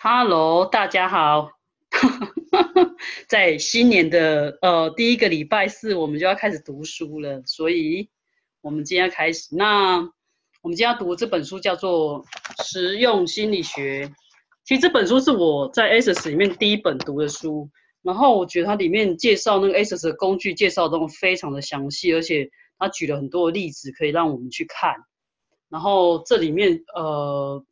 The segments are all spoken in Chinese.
Hello，大家好。在新年的呃第一个礼拜四，我们就要开始读书了，所以我们今天开始。那我们今天要读这本书叫做《实用心理学》。其实这本书是我在 ASUS 里面第一本读的书，然后我觉得它里面介绍那个 ASUS 的工具介绍都非常的详细，而且它举了很多例子可以让我们去看。然后这里面呃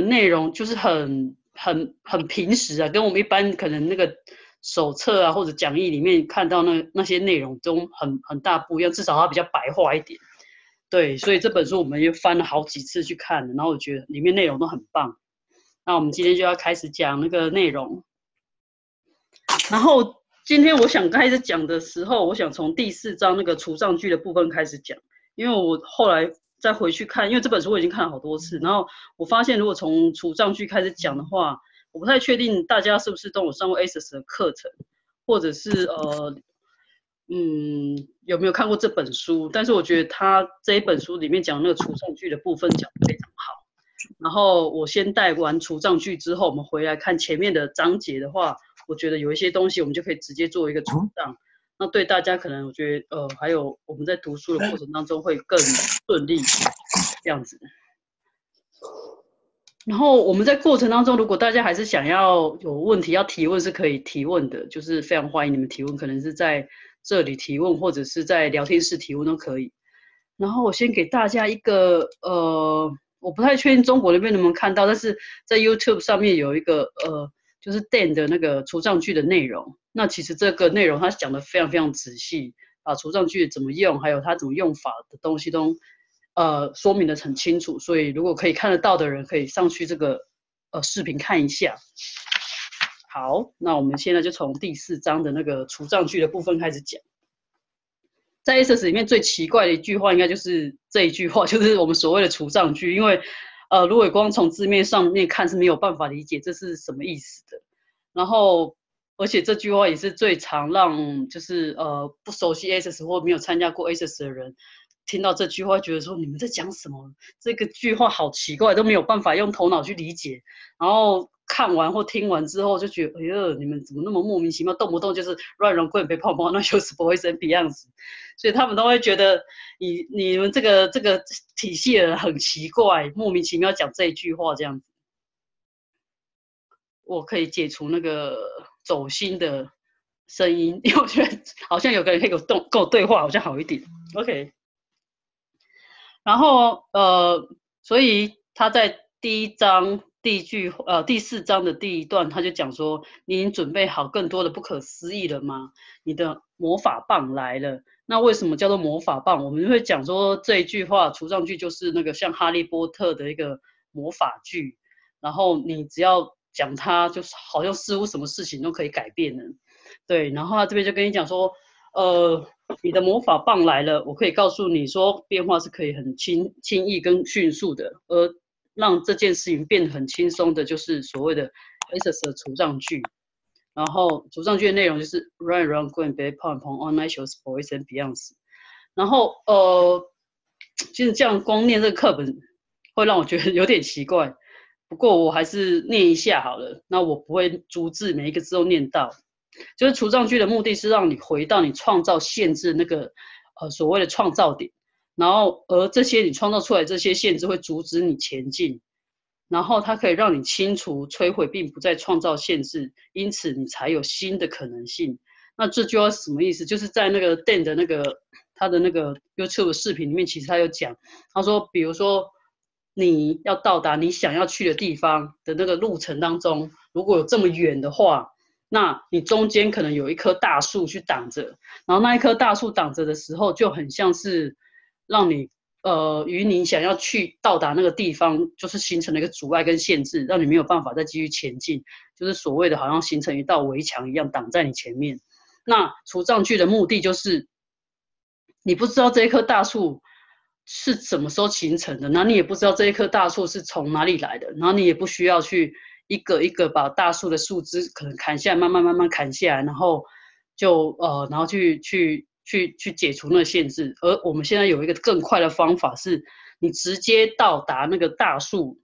的内容就是很。很很平时啊，跟我们一般可能那个手册啊或者讲义里面看到那那些内容都很很大不一样，至少它比较白话一点。对，所以这本书我们又翻了好几次去看，然后我觉得里面内容都很棒。那我们今天就要开始讲那个内容。然后今天我想开始讲的时候，我想从第四章那个除障句的部分开始讲，因为我后来。再回去看，因为这本书我已经看了好多次，然后我发现如果从除障句开始讲的话，我不太确定大家是不是都有上过 ASUS 的课程，或者是呃，嗯，有没有看过这本书？但是我觉得他这一本书里面讲那个除障句的部分讲得非常好。然后我先带完除障句之后，我们回来看前面的章节的话，我觉得有一些东西我们就可以直接做一个除障。那对大家可能，我觉得，呃，还有我们在读书的过程当中会更顺利，这样子。然后我们在过程当中，如果大家还是想要有问题要提问，是可以提问的，就是非常欢迎你们提问，可能是在这里提问，或者是在聊天室提问都可以。然后我先给大家一个，呃，我不太确定中国那边能不能看到，但是在 YouTube 上面有一个，呃。就是 Dan 的那个除障句的内容，那其实这个内容他讲的非常非常仔细，把除障句怎么用，还有它怎么用法的东西都，呃，说明的很清楚。所以如果可以看得到的人，可以上去这个呃视频看一下。好，那我们现在就从第四章的那个除障句的部分开始讲。在 ASUS 里面最奇怪的一句话，应该就是这一句话，就是我们所谓的除障句，因为。呃，如果光从字面上面看是没有办法理解这是什么意思的。然后，而且这句话也是最常让就是呃不熟悉 ASUS 或没有参加过 ASUS 的人听到这句话，觉得说你们在讲什么？这个句话好奇怪，都没有办法用头脑去理解。然后。看完或听完之后就觉得，哎呦，你们怎么那么莫名其妙，动不动就是乱扔棍、被泡泡，那就是不会生皮样子。所以他们都会觉得你你们这个这个体系的人很奇怪，莫名其妙讲这一句话这样子。我可以解除那个走心的声音，因为我觉得好像有个人可以跟我动跟我对话，好像好一点。OK。然后呃，所以他在第一章。第一句，呃，第四章的第一段，他就讲说：“你已经准备好更多的不可思议了吗？你的魔法棒来了。那为什么叫做魔法棒？我们会讲说这一句话，除上句就是那个像哈利波特的一个魔法句。然后你只要讲他，就是好像似乎什么事情都可以改变的。对，然后他这边就跟你讲说，呃，你的魔法棒来了，我可以告诉你说，变化是可以很轻轻易跟迅速的，而。让这件事情变得很轻松的，就是所谓的 ASUS 的除障句。然后除障句的内容就是 Run, run, go and be pump on online shows, boys and beyonds。然后呃，其实这样光念这个课本会让我觉得有点奇怪。不过我还是念一下好了。那我不会逐字每一个字都念到。就是除障句的目的是让你回到你创造限制那个呃所谓的创造点。然后，而这些你创造出来这些限制会阻止你前进，然后它可以让你清除、摧毁，并不再创造限制，因此你才有新的可能性。那这句话什么意思？就是在那个 Dan 的那个他的那个 YouTube 视频里面，其实他有讲，他说，比如说你要到达你想要去的地方的那个路程当中，如果有这么远的话，那你中间可能有一棵大树去挡着，然后那一棵大树挡着的时候，就很像是。让你呃与你想要去到达那个地方，就是形成了一个阻碍跟限制，让你没有办法再继续前进，就是所谓的好像形成一道围墙一样挡在你前面。那除障句的目的就是，你不知道这一棵大树是什么时候形成的，那你也不知道这一棵大树是从哪里来的，然后你也不需要去一个一个把大树的树枝可能砍下来，慢慢慢慢砍下来，然后就呃然后去去。去去解除那个限制，而我们现在有一个更快的方法，是你直接到达那个大树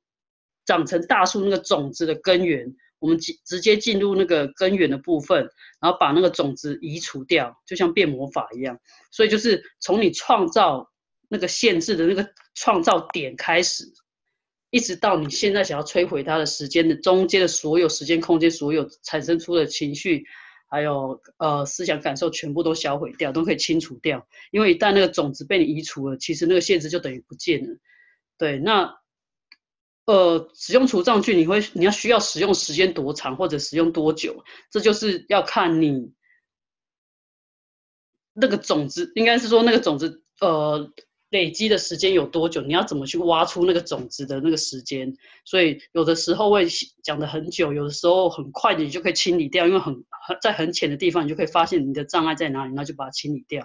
长成大树那个种子的根源，我们直直接进入那个根源的部分，然后把那个种子移除掉，就像变魔法一样。所以就是从你创造那个限制的那个创造点开始，一直到你现在想要摧毁它的时间的中间的所有时间空间，所有产生出的情绪。还有呃思想感受全部都销毁掉，都可以清除掉。因为一旦那个种子被你移除了，其实那个限制就等于不见了。对，那呃使用除障具，你会你要需要使用时间多长，或者使用多久，这就是要看你那个种子，应该是说那个种子呃。累积的时间有多久？你要怎么去挖出那个种子的那个时间？所以有的时候会讲的很久，有的时候很快你就可以清理掉，因为很在很浅的地方，你就可以发现你的障碍在哪里，那就把它清理掉。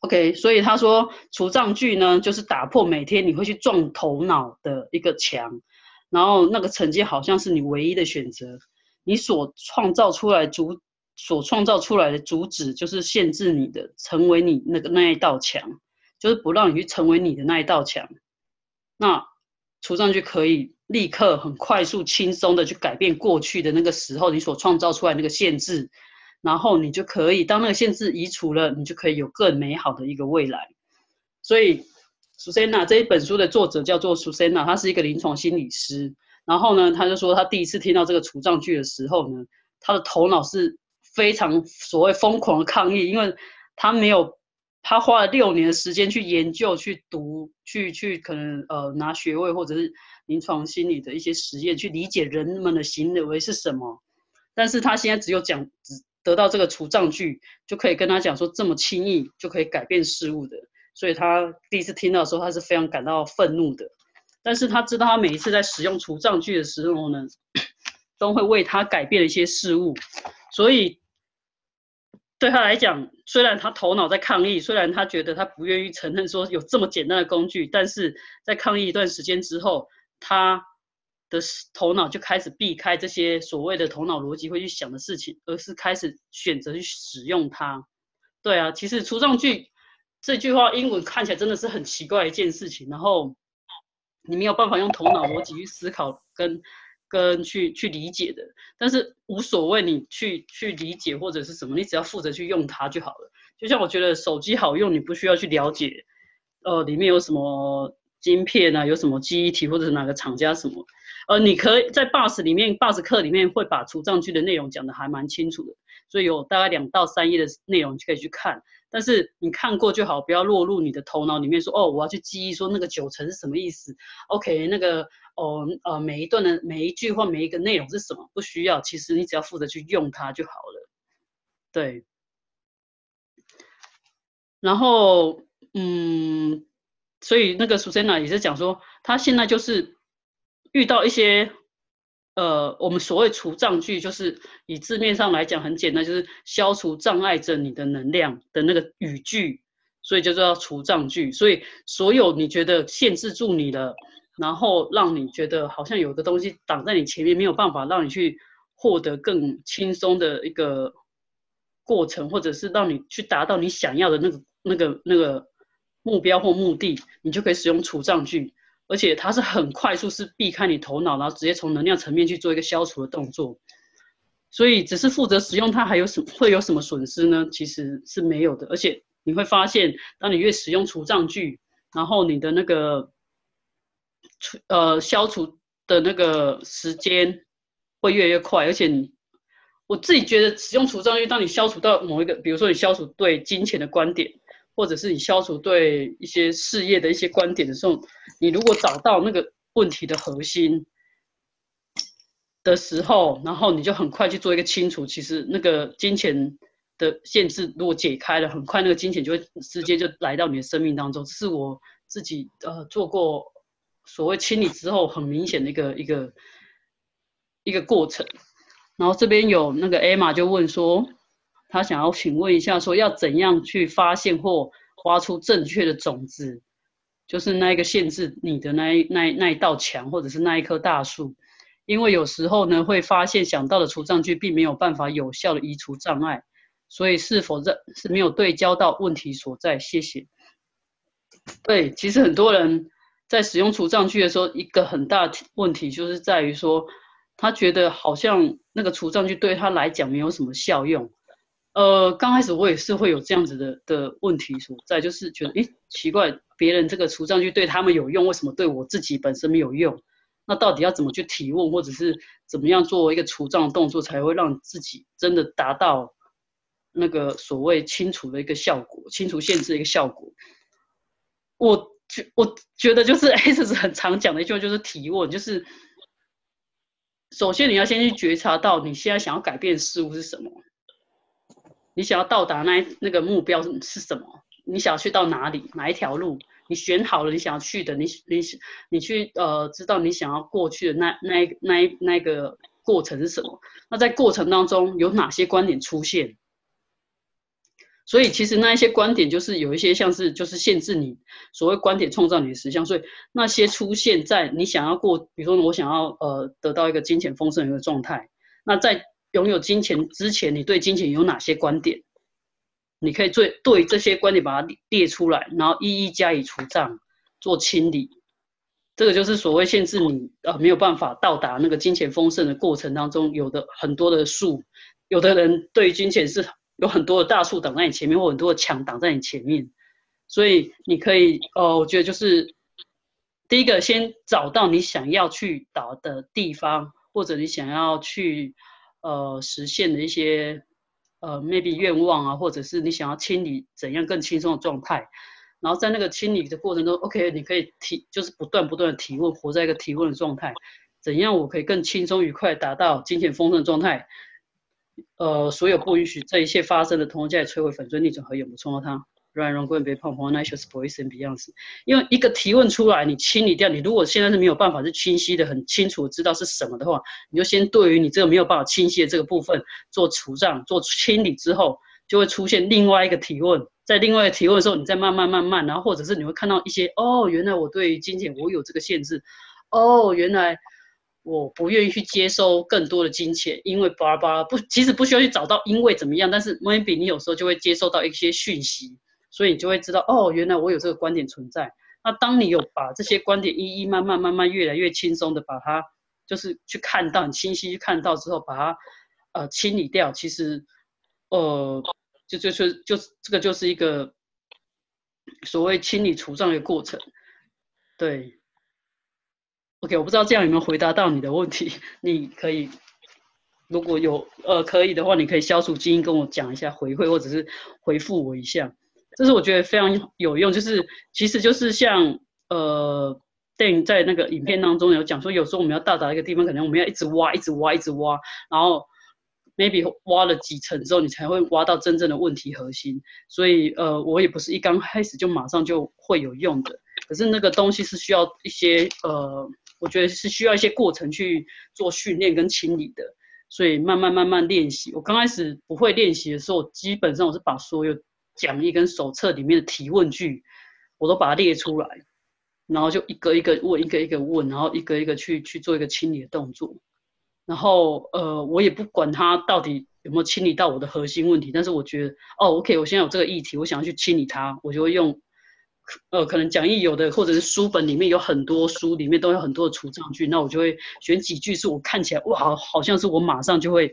OK，所以他说除障句呢，就是打破每天你会去撞头脑的一个墙，然后那个成绩好像是你唯一的选择，你所创造出来主。所创造出来的主旨就是限制你的，成为你那个那一道墙，就是不让你去成为你的那一道墙。那除上去可以立刻很快速、轻松的去改变过去的那个时候你所创造出来那个限制，然后你就可以当那个限制移除了，你就可以有更美好的一个未来。所以，Susanna 这一本书的作者叫做 Susanna，他是一个临床心理师。然后呢，他就说他第一次听到这个除障句的时候呢，他的头脑是。非常所谓疯狂的抗议，因为他没有，他花了六年的时间去研究、去读、去去可能呃拿学位或者是临床心理的一些实验，去理解人们的行为是什么。但是他现在只有讲，只得到这个除障句，就可以跟他讲说这么轻易就可以改变事物的，所以他第一次听到的时候，他是非常感到愤怒的。但是他知道他每一次在使用除障句的时候呢，都会为他改变一些事物，所以。对他来讲，虽然他头脑在抗议，虽然他觉得他不愿意承认说有这么简单的工具，但是在抗议一段时间之后，他的头脑就开始避开这些所谓的头脑逻辑会去想的事情，而是开始选择去使用它。对啊，其实除障句这句话英文看起来真的是很奇怪一件事情，然后你没有办法用头脑逻辑去思考跟。跟去去理解的，但是无所谓，你去去理解或者是什么，你只要负责去用它就好了。就像我觉得手机好用，你不需要去了解，呃，里面有什么晶片啊，有什么记忆体或者是哪个厂家什么，呃，你可以在 Bus 里面，Bus 课里面会把除障句的内容讲的还蛮清楚的，所以有大概两到三页的内容就可以去看。但是你看过就好，不要落入你的头脑里面说哦，我要去记忆说那个九成是什么意思？OK，那个哦呃每一段的每一句话每一个内容是什么？不需要，其实你只要负责去用它就好了。对。然后嗯，所以那个 Susanna 也是讲说，他现在就是遇到一些。呃，我们所谓除障句，就是以字面上来讲很简单，就是消除障碍着你的能量的那个语句，所以就叫除障句。所以所有你觉得限制住你的，然后让你觉得好像有个东西挡在你前面，没有办法让你去获得更轻松的一个过程，或者是让你去达到你想要的那个那个那个目标或目的，你就可以使用除障句。而且它是很快速，是避开你头脑，然后直接从能量层面去做一个消除的动作。所以只是负责使用它，还有什会有什么损失呢？其实是没有的。而且你会发现，当你越使用除障具，然后你的那个除呃消除的那个时间会越来越快。而且你我自己觉得使用除障句，当你消除到某一个，比如说你消除对金钱的观点。或者是你消除对一些事业的一些观点的时候，你如果找到那个问题的核心的时候，然后你就很快去做一个清除。其实那个金钱的限制如果解开了，很快那个金钱就会直接就来到你的生命当中。这是我自己呃做过所谓清理之后很明显的一个一个一个过程。然后这边有那个 Emma 就问说。他想要请问一下，说要怎样去发现或挖出正确的种子，就是那一个限制你的那一那那一道墙，或者是那一棵大树，因为有时候呢会发现想到的除障具并没有办法有效的移除障碍，所以是否这是没有对焦到问题所在？谢谢。对，其实很多人在使用除障具的时候，一个很大的问题就是在于说，他觉得好像那个除障具对他来讲没有什么效用。呃，刚开始我也是会有这样子的的问题所在，就是觉得，诶，奇怪，别人这个除障具对他们有用，为什么对我自己本身没有用？那到底要怎么去提问，或者是怎么样做一个除障的动作，才会让自己真的达到那个所谓清除的一个效果，清除限制的一个效果？我觉我觉得就是 S 是很常讲的一句话，就是提问，就是首先你要先去觉察到你现在想要改变事物是什么。你想要到达那那个目标是什么？你想要去到哪里？哪一条路？你选好了你想要去的，你你你去呃知道你想要过去的那那那那个过程是什么？那在过程当中有哪些观点出现？所以其实那一些观点就是有一些像是就是限制你所谓观点创造你的实相，所以那些出现在你想要过，比如说我想要呃得到一个金钱丰盛的一个状态，那在。拥有金钱之前，你对金钱有哪些观点？你可以对对这些观点把它列出来，然后一一加以除障，做清理。这个就是所谓限制你呃没有办法到达那个金钱丰盛的过程当中，有的很多的树，有的人对金钱是有很多的大树挡在你前面，或很多的墙挡在你前面。所以你可以呃，我觉得就是第一个，先找到你想要去到的地方，或者你想要去。呃，实现的一些呃，maybe 愿望啊，或者是你想要清理怎样更轻松的状态，然后在那个清理的过程中，OK，你可以提，就是不断不断的提问，活在一个提问的状态，怎样我可以更轻松愉快达到金钱丰盛的状态？呃，所有不允许这一切发生的，通通加以摧毁、粉碎、逆转和永不冲到它。让人滚别碰碰，nice boys and beyond。因为一个提问出来，你清理掉。你如果现在是没有办法是清晰的、很清楚知道是什么的话，你就先对于你这个没有办法清晰的这个部分做除障、做清理之后，就会出现另外一个提问。在另外一个提问的时候，你再慢慢慢慢，然后或者是你会看到一些哦，原来我对于金钱我有这个限制。哦，原来我不愿意去接收更多的金钱，因为巴拉巴拉不，其实不需要去找到因为怎么样，但是 maybe 你有时候就会接收到一些讯息。所以你就会知道，哦，原来我有这个观点存在。那当你有把这些观点一一慢慢慢慢越来越轻松的把它，就是去看到，很清晰去看到之后，把它呃清理掉，其实呃就就就就这个就是一个所谓清理除障的过程。对，OK，我不知道这样有没有回答到你的问题。你可以如果有呃可以的话，你可以消除基因跟我讲一下回馈，或者是回复我一下。这是我觉得非常有用，就是其实就是像呃电影在那个影片当中有讲说，有时候我们要到达一个地方，可能我们要一直挖，一直挖，一直挖，然后 maybe 挖了几层之后，你才会挖到真正的问题核心。所以呃，我也不是一刚开始就马上就会有用的，可是那个东西是需要一些呃，我觉得是需要一些过程去做训练跟清理的，所以慢慢慢慢练习。我刚开始不会练习的时候，基本上我是把所有讲义跟手册里面的提问句，我都把它列出来，然后就一个一个问，一个一个问，然后一个一个去去做一个清理的动作。然后呃，我也不管它到底有没有清理到我的核心问题，但是我觉得哦，OK，我现在有这个议题，我想要去清理它，我就会用呃，可能讲义有的或者是书本里面有很多书里面都有很多的除障句，那我就会选几句是我看起来哇，好像是我马上就会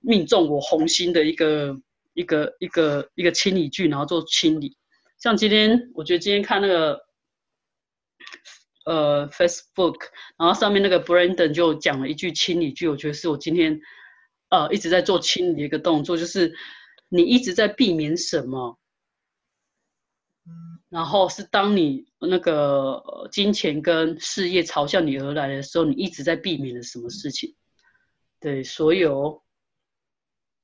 命中我红心的一个。一个一个一个清理句，然后做清理。像今天，我觉得今天看那个呃 Facebook，然后上面那个 Brandon 就讲了一句清理句，我觉得是我今天呃一直在做清理的一个动作，就是你一直在避免什么，然后是当你那个金钱跟事业朝向你而来的时候，你一直在避免了什么事情？对，所有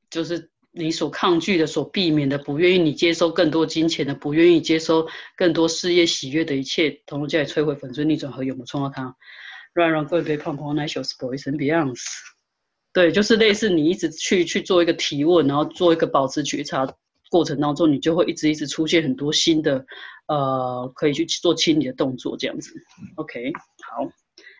就是。你所抗拒的、所避免的、不愿意你接收更多金钱的、不愿意接收更多事业喜悦的一切，统统加以摧毁、粉碎、逆转和永不创造它。让让各位被胖胖奶小 boys and beyonds。对，就是类似你一直去去做一个提问，然后做一个保持觉察过程当中，你就会一直一直出现很多新的呃可以去做清理的动作，这样子。OK，好。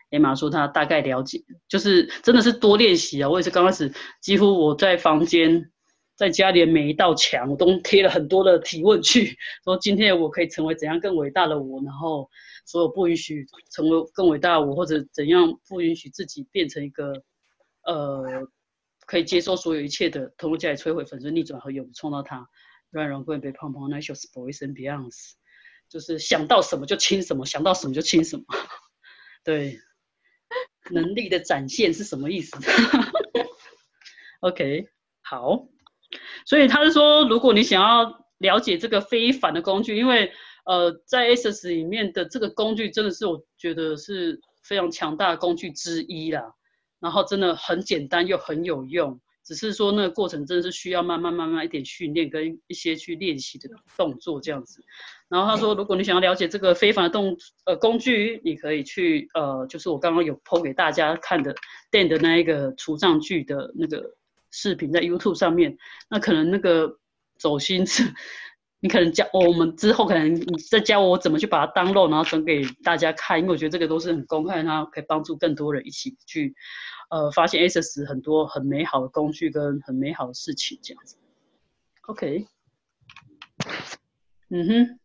艾玛说他大概了解，就是真的是多练习啊。我也是刚开始，几乎我在房间。在家里每一道墙都贴了很多的提问句，说今天我可以成为怎样更伟大的我，然后所有不允许成为更伟大我，或者怎样不允许自己变成一个呃可以接受所有一切的，通过加以摧毁、粉碎、逆转和永创造它，让人会被胖胖那 shows boys and beyonds，就是想到什么就亲什么，想到什么就亲什么，对，能力的展现是什么意思？OK，好，所以他是说，如果你想要了解这个非凡的工具，因为呃，在 SS 里面的这个工具真的是我觉得是非常强大的工具之一啦，然后真的很简单又很有用，只是说那个过程真的是需要慢慢慢慢一点训练跟一些去练习的动作这样子。然后他说，如果你想要了解这个非凡的动呃工具，你可以去呃，就是我刚刚有抛给大家看的 Dan 的那一个除障具的那个。视频在 YouTube 上面，那可能那个走心是，你可能教我们之后可能你再教我怎么去把它当漏，然后转给大家看，因为我觉得这个都是很公开，然后可以帮助更多人一起去，呃，发现 SS 很多很美好的工具跟很美好的事情这样子。OK，嗯哼。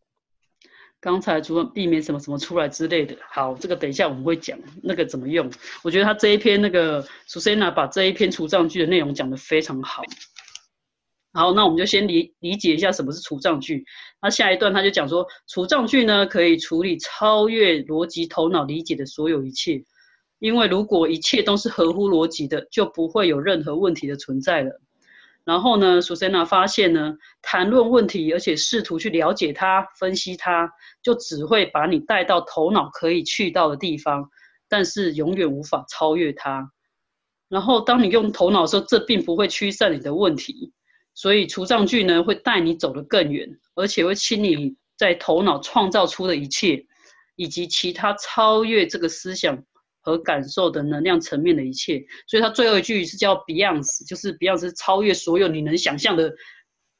刚才除了避免什么什么出来之类的，好，这个等一下我们会讲那个怎么用。我觉得他这一篇那个 Susanna 把这一篇除障句的内容讲得非常好。好，那我们就先理理解一下什么是除障句。那下一段他就讲说，除障句呢可以处理超越逻辑头脑理解的所有一切，因为如果一切都是合乎逻辑的，就不会有任何问题的存在了。然后呢，Susanna 发现呢，谈论问题，而且试图去了解它、分析它，就只会把你带到头脑可以去到的地方，但是永远无法超越它。然后，当你用头脑的时候，这并不会驱散你的问题，所以除障句呢，会带你走得更远，而且会清理在头脑创造出的一切，以及其他超越这个思想。和感受的能量层面的一切，所以他最后一句是叫 Beyond，就是 Beyond 是超越所有你能想象的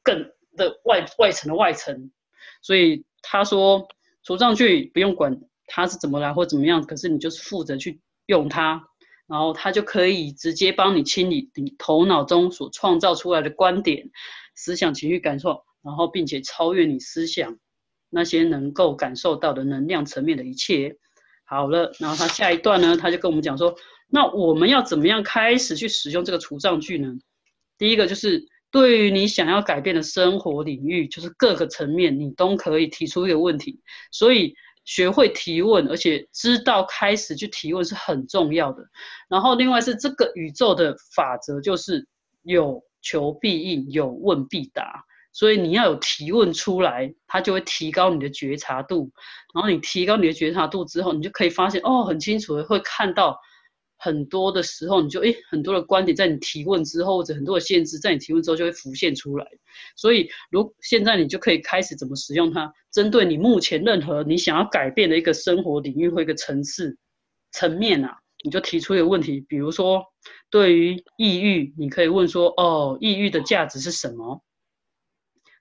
更的外外层的外层。所以他说除上去不用管它是怎么来或怎么样，可是你就是负责去用它，然后它就可以直接帮你清理你头脑中所创造出来的观点、思想、情绪、感受，然后并且超越你思想那些能够感受到的能量层面的一切。好了，然后他下一段呢，他就跟我们讲说，那我们要怎么样开始去使用这个除障句呢？第一个就是对于你想要改变的生活领域，就是各个层面，你都可以提出一个问题。所以学会提问，而且知道开始去提问是很重要的。然后另外是这个宇宙的法则，就是有求必应，有问必答。所以你要有提问出来，它就会提高你的觉察度。然后你提高你的觉察度之后，你就可以发现哦，很清楚的会看到很多的时候，你就诶很多的观点在你提问之后，或者很多的限制在你提问之后就会浮现出来。所以如现在你就可以开始怎么使用它，针对你目前任何你想要改变的一个生活领域或一个层次层面啊，你就提出一个问题，比如说对于抑郁，你可以问说哦，抑郁的价值是什么？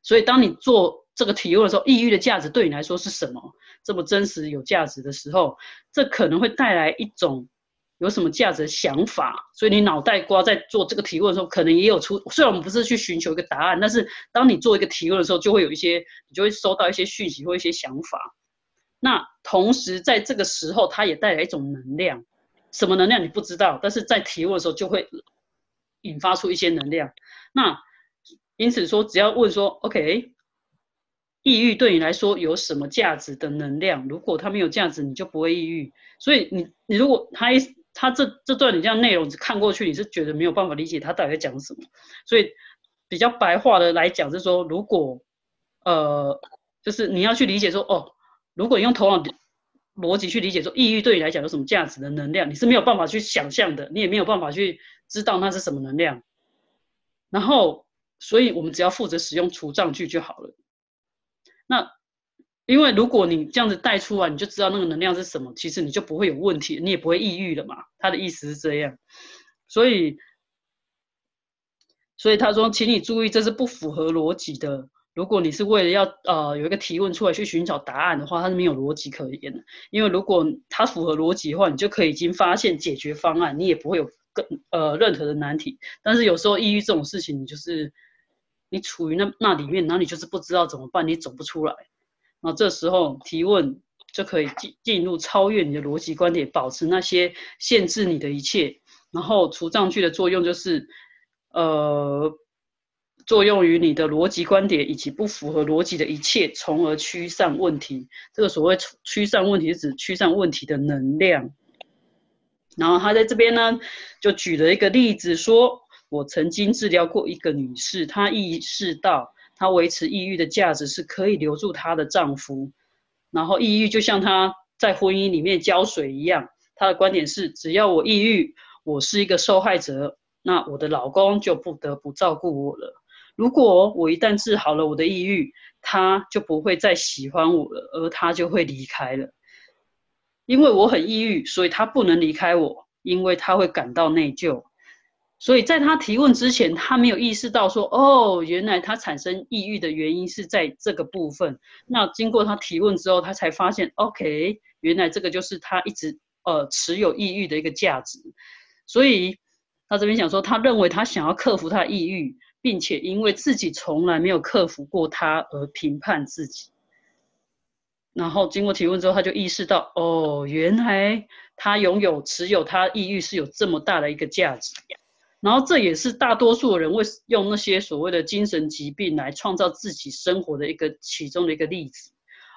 所以，当你做这个提问的时候，抑郁的价值对你来说是什么？这么真实有价值的时候，这可能会带来一种有什么价值的想法。所以，你脑袋瓜在做这个提问的时候，可能也有出。虽然我们不是去寻求一个答案，但是当你做一个提问的时候，就会有一些，你就会收到一些讯息或一些想法。那同时，在这个时候，它也带来一种能量，什么能量你不知道，但是在提问的时候就会引发出一些能量。那因此说，只要问说，OK，抑郁对你来说有什么价值的能量？如果它没有价值，你就不会抑郁。所以你你如果他一他这这段你这样内容看过去，你是觉得没有办法理解他到底在讲什么。所以比较白话的来讲，是说，如果呃，就是你要去理解说，哦，如果你用头脑逻辑去理解说，抑郁对你来讲有什么价值的能量，你是没有办法去想象的，你也没有办法去知道那是什么能量。然后。所以我们只要负责使用除障句就好了。那因为如果你这样子带出来，你就知道那个能量是什么，其实你就不会有问题，你也不会抑郁了嘛。他的意思是这样。所以，所以他说，请你注意，这是不符合逻辑的。如果你是为了要呃有一个提问出来去寻找答案的话，它是没有逻辑可言的。因为如果它符合逻辑的话，你就可以已经发现解决方案，你也不会有更呃任何的难题。但是有时候抑郁这种事情，你就是。你处于那那里面，然后你就是不知道怎么办，你走不出来。那这时候提问就可以进进入超越你的逻辑观点，保持那些限制你的一切。然后除障句的作用就是，呃，作用于你的逻辑观点以及不符合逻辑的一切，从而驱散问题。这个所谓驱散问题，是指驱散问题的能量。然后他在这边呢，就举了一个例子，说我曾经治疗过一个女士，她意识到她维持抑郁的价值是可以留住她的丈夫，然后抑郁就像她在婚姻里面浇水一样。她的观点是，只要我抑郁，我是一个受害者，那我的老公就不得不照顾我了。如果我一旦治好了我的抑郁，他就不会再喜欢我了，而他就会离开了。因为我很抑郁，所以他不能离开我，因为他会感到内疚。所以在他提问之前，他没有意识到说，哦，原来他产生抑郁的原因是在这个部分。那经过他提问之后，他才发现，OK，原来这个就是他一直呃持有抑郁的一个价值。所以他这边想说，他认为他想要克服他抑郁，并且因为自己从来没有克服过他而评判自己。然后经过提问之后，他就意识到，哦，原来他拥有持有他抑郁是有这么大的一个价值。然后这也是大多数人为用那些所谓的精神疾病来创造自己生活的一个其中的一个例子。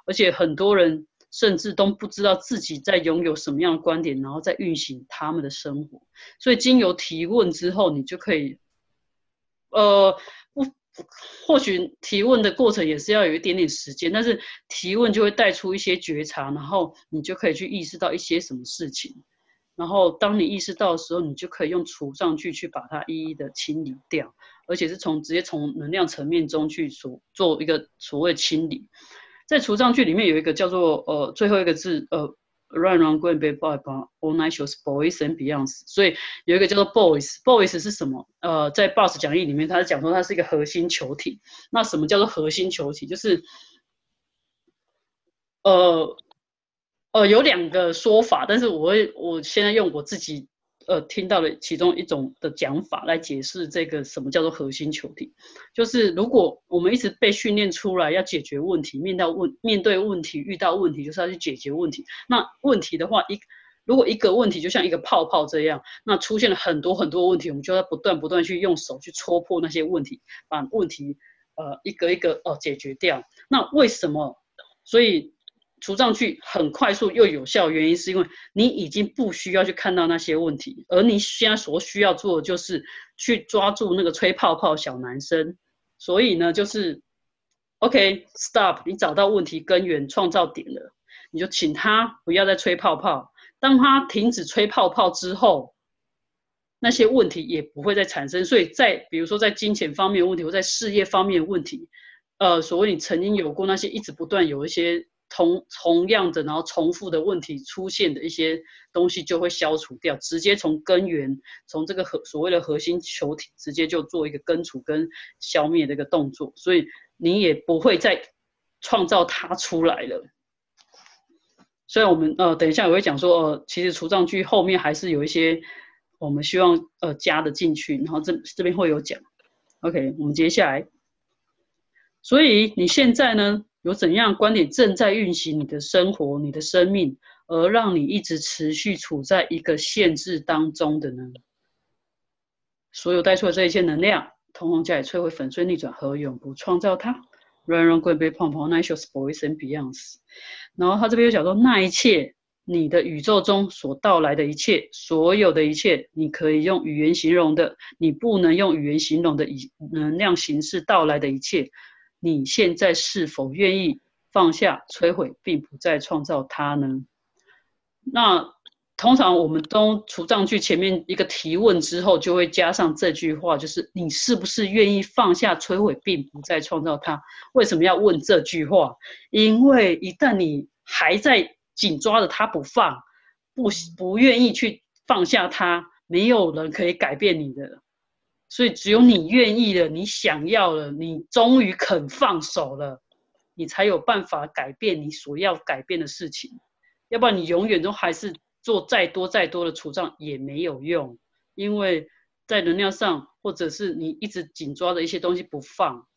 而且很多人甚至都不知道自己在拥有什么样的观点，然后在运行他们的生活。所以经由提问之后，你就可以，呃。不或许提问的过程也是要有一点点时间，但是提问就会带出一些觉察，然后你就可以去意识到一些什么事情。然后当你意识到的时候，你就可以用除上去去把它一一的清理掉，而且是从直接从能量层面中去所做一个所谓清理。在除障句里面有一个叫做呃最后一个字呃。Run, run, go and be boy, all night shows boys and beyonds。所以有一个叫做 boys，boys 是什么？呃，在 boss 讲义里面，他是讲说它是一个核心球体。那什么叫做核心球体？就是，呃，呃，有两个说法，但是我会，我现在用我自己。呃，听到了其中一种的讲法来解释这个什么叫做核心球体，就是如果我们一直被训练出来要解决问题，面到问面对问题遇到问题就是要去解决问题。那问题的话，一如果一个问题就像一个泡泡这样，那出现了很多很多问题，我们就要不断不断去用手去戳破那些问题，把问题呃一个一个哦解决掉。那为什么？所以。除障去很快速又有效，原因是因为你已经不需要去看到那些问题，而你现在所需要做的就是去抓住那个吹泡泡小男生。所以呢，就是 OK stop，你找到问题根源创造点了，你就请他不要再吹泡泡。当他停止吹泡泡之后，那些问题也不会再产生。所以在比如说在金钱方面问题，或在事业方面问题，呃，所谓你曾经有过那些一直不断有一些。同同样的，然后重复的问题出现的一些东西就会消除掉，直接从根源，从这个核所谓的核心球体，直接就做一个根除跟消灭的一个动作，所以你也不会再创造它出来了。虽然我们呃等一下也会讲说，呃其实除障句后面还是有一些我们希望呃加的进去，然后这这边会有讲。OK，我们接下来，所以你现在呢？有怎样观点正在运行你的生活、你的生命，而让你一直持续处在一个限制当中的呢？所有带出的这一切能量，通通加以摧毁、粉碎、逆转和永不创造它。Run run 贵杯胖胖，Nature's boys and beyond。然后他这边又讲说，那一切你的宇宙中所到来的一切，所有的一切，你可以用语言形容的，你不能用语言形容的以能量形式到来的一切。你现在是否愿意放下、摧毁，并不再创造它呢？那通常我们都除障句前面一个提问之后，就会加上这句话，就是你是不是愿意放下、摧毁，并不再创造它？为什么要问这句话？因为一旦你还在紧抓着它不放，不不愿意去放下它，没有人可以改变你的。所以，只有你愿意了，你想要了，你终于肯放手了，你才有办法改变你所要改变的事情。要不然，你永远都还是做再多再多的储藏也没有用，因为在能量上，或者是你一直紧抓的一些东西不放，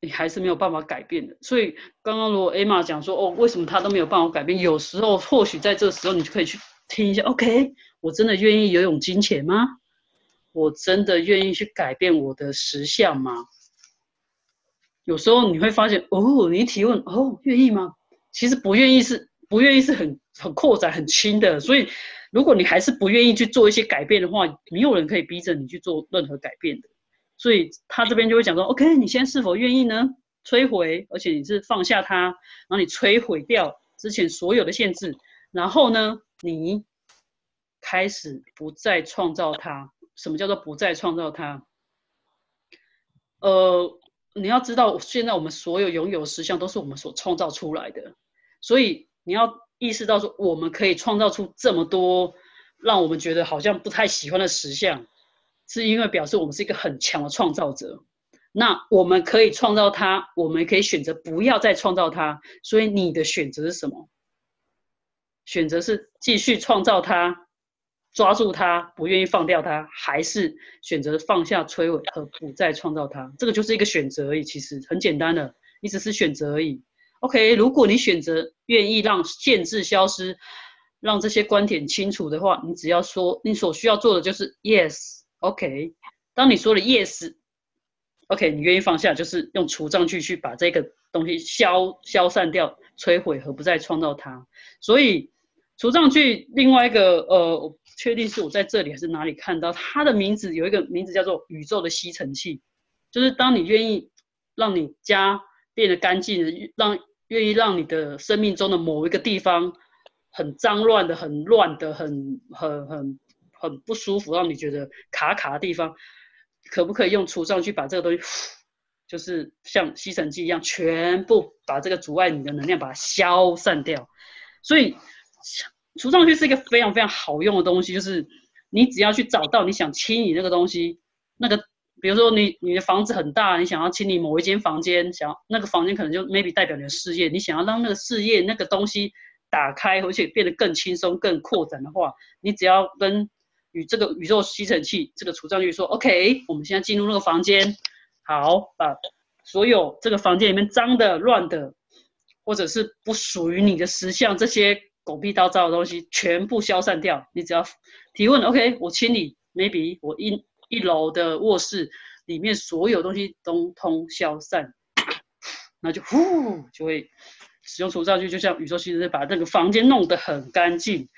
你还是没有办法改变的。所以刚刚如果 Emma 讲说，哦，为什么他都没有办法改变？有时候或许在这时候，你就可以去听一下。OK，我真的愿意游泳金钱吗？我真的愿意去改变我的实相吗？有时候你会发现，哦，你一提问，哦，愿意吗？其实不愿意是不愿意是很很扩展很轻的。所以如果你还是不愿意去做一些改变的话，没有人可以逼着你去做任何改变的。所以他这边就会讲说，OK，你现在是否愿意呢？摧毁，而且你是放下它，然后你摧毁掉之前所有的限制，然后呢，你开始不再创造它。什么叫做不再创造它？呃，你要知道，现在我们所有拥有的实相都是我们所创造出来的，所以你要意识到说，我们可以创造出这么多让我们觉得好像不太喜欢的实相，是因为表示我们是一个很强的创造者。那我们可以创造它，我们可以选择不要再创造它。所以你的选择是什么？选择是继续创造它。抓住它，不愿意放掉它，还是选择放下、摧毁和不再创造它？这个就是一个选择而已，其实很简单的，你只是选择而已。OK，如果你选择愿意让限制消失，让这些观点清楚的话，你只要说，你所需要做的就是 Yes。OK，当你说了 Yes，OK，你愿意放下，就是用除障去去把这个东西消消散掉、摧毁和不再创造它。所以除障句另外一个呃。确定是我在这里还是哪里看到它的名字？有一个名字叫做宇宙的吸尘器，就是当你愿意让你家变得干净，让愿意让你的生命中的某一个地方很脏乱的、很乱的、很很很很不舒服，让你觉得卡卡的地方，可不可以用除障去把这个东西，就是像吸尘器一样，全部把这个阻碍你的能量把它消散掉？所以。除障区是一个非常非常好用的东西，就是你只要去找到你想清理那个东西，那个比如说你你的房子很大，你想要清理某一间房间，想要那个房间可能就 maybe 代表你的事业，你想要让那个事业那个东西打开，而且变得更轻松、更扩展的话，你只要跟与这个宇宙吸尘器这个除障去说，OK，我们现在进入那个房间，好，把所有这个房间里面脏的、乱的，或者是不属于你的实像这些。狗屁倒灶的东西全部消散掉，你只要提问，OK，我清理，maybe 我一一楼的卧室里面所有东西通通消散，那就呼就会使用除障具，就像宇宙其实把那个房间弄得很干净。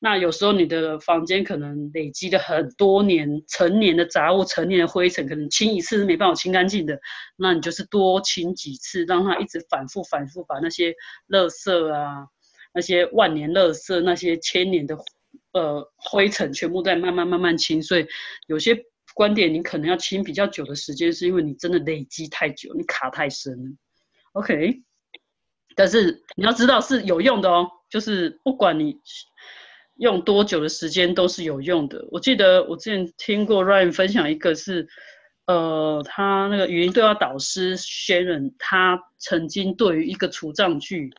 那有时候你的房间可能累积了很多年成年的杂物、成年的灰尘，可能清一次是没办法清干净的，那你就是多清几次，让它一直反复反复把那些垃圾啊。那些万年垃圾，那些千年的呃灰尘，全部在慢慢慢慢清。所以有些观点你可能要清比较久的时间，是因为你真的累积太久，你卡太深了。OK，但是你要知道是有用的哦，就是不管你用多久的时间都是有用的。我记得我之前听过 Ryan 分享一个是，呃，他那个语音对话导师 Sharon，他曾经对于一个除障句。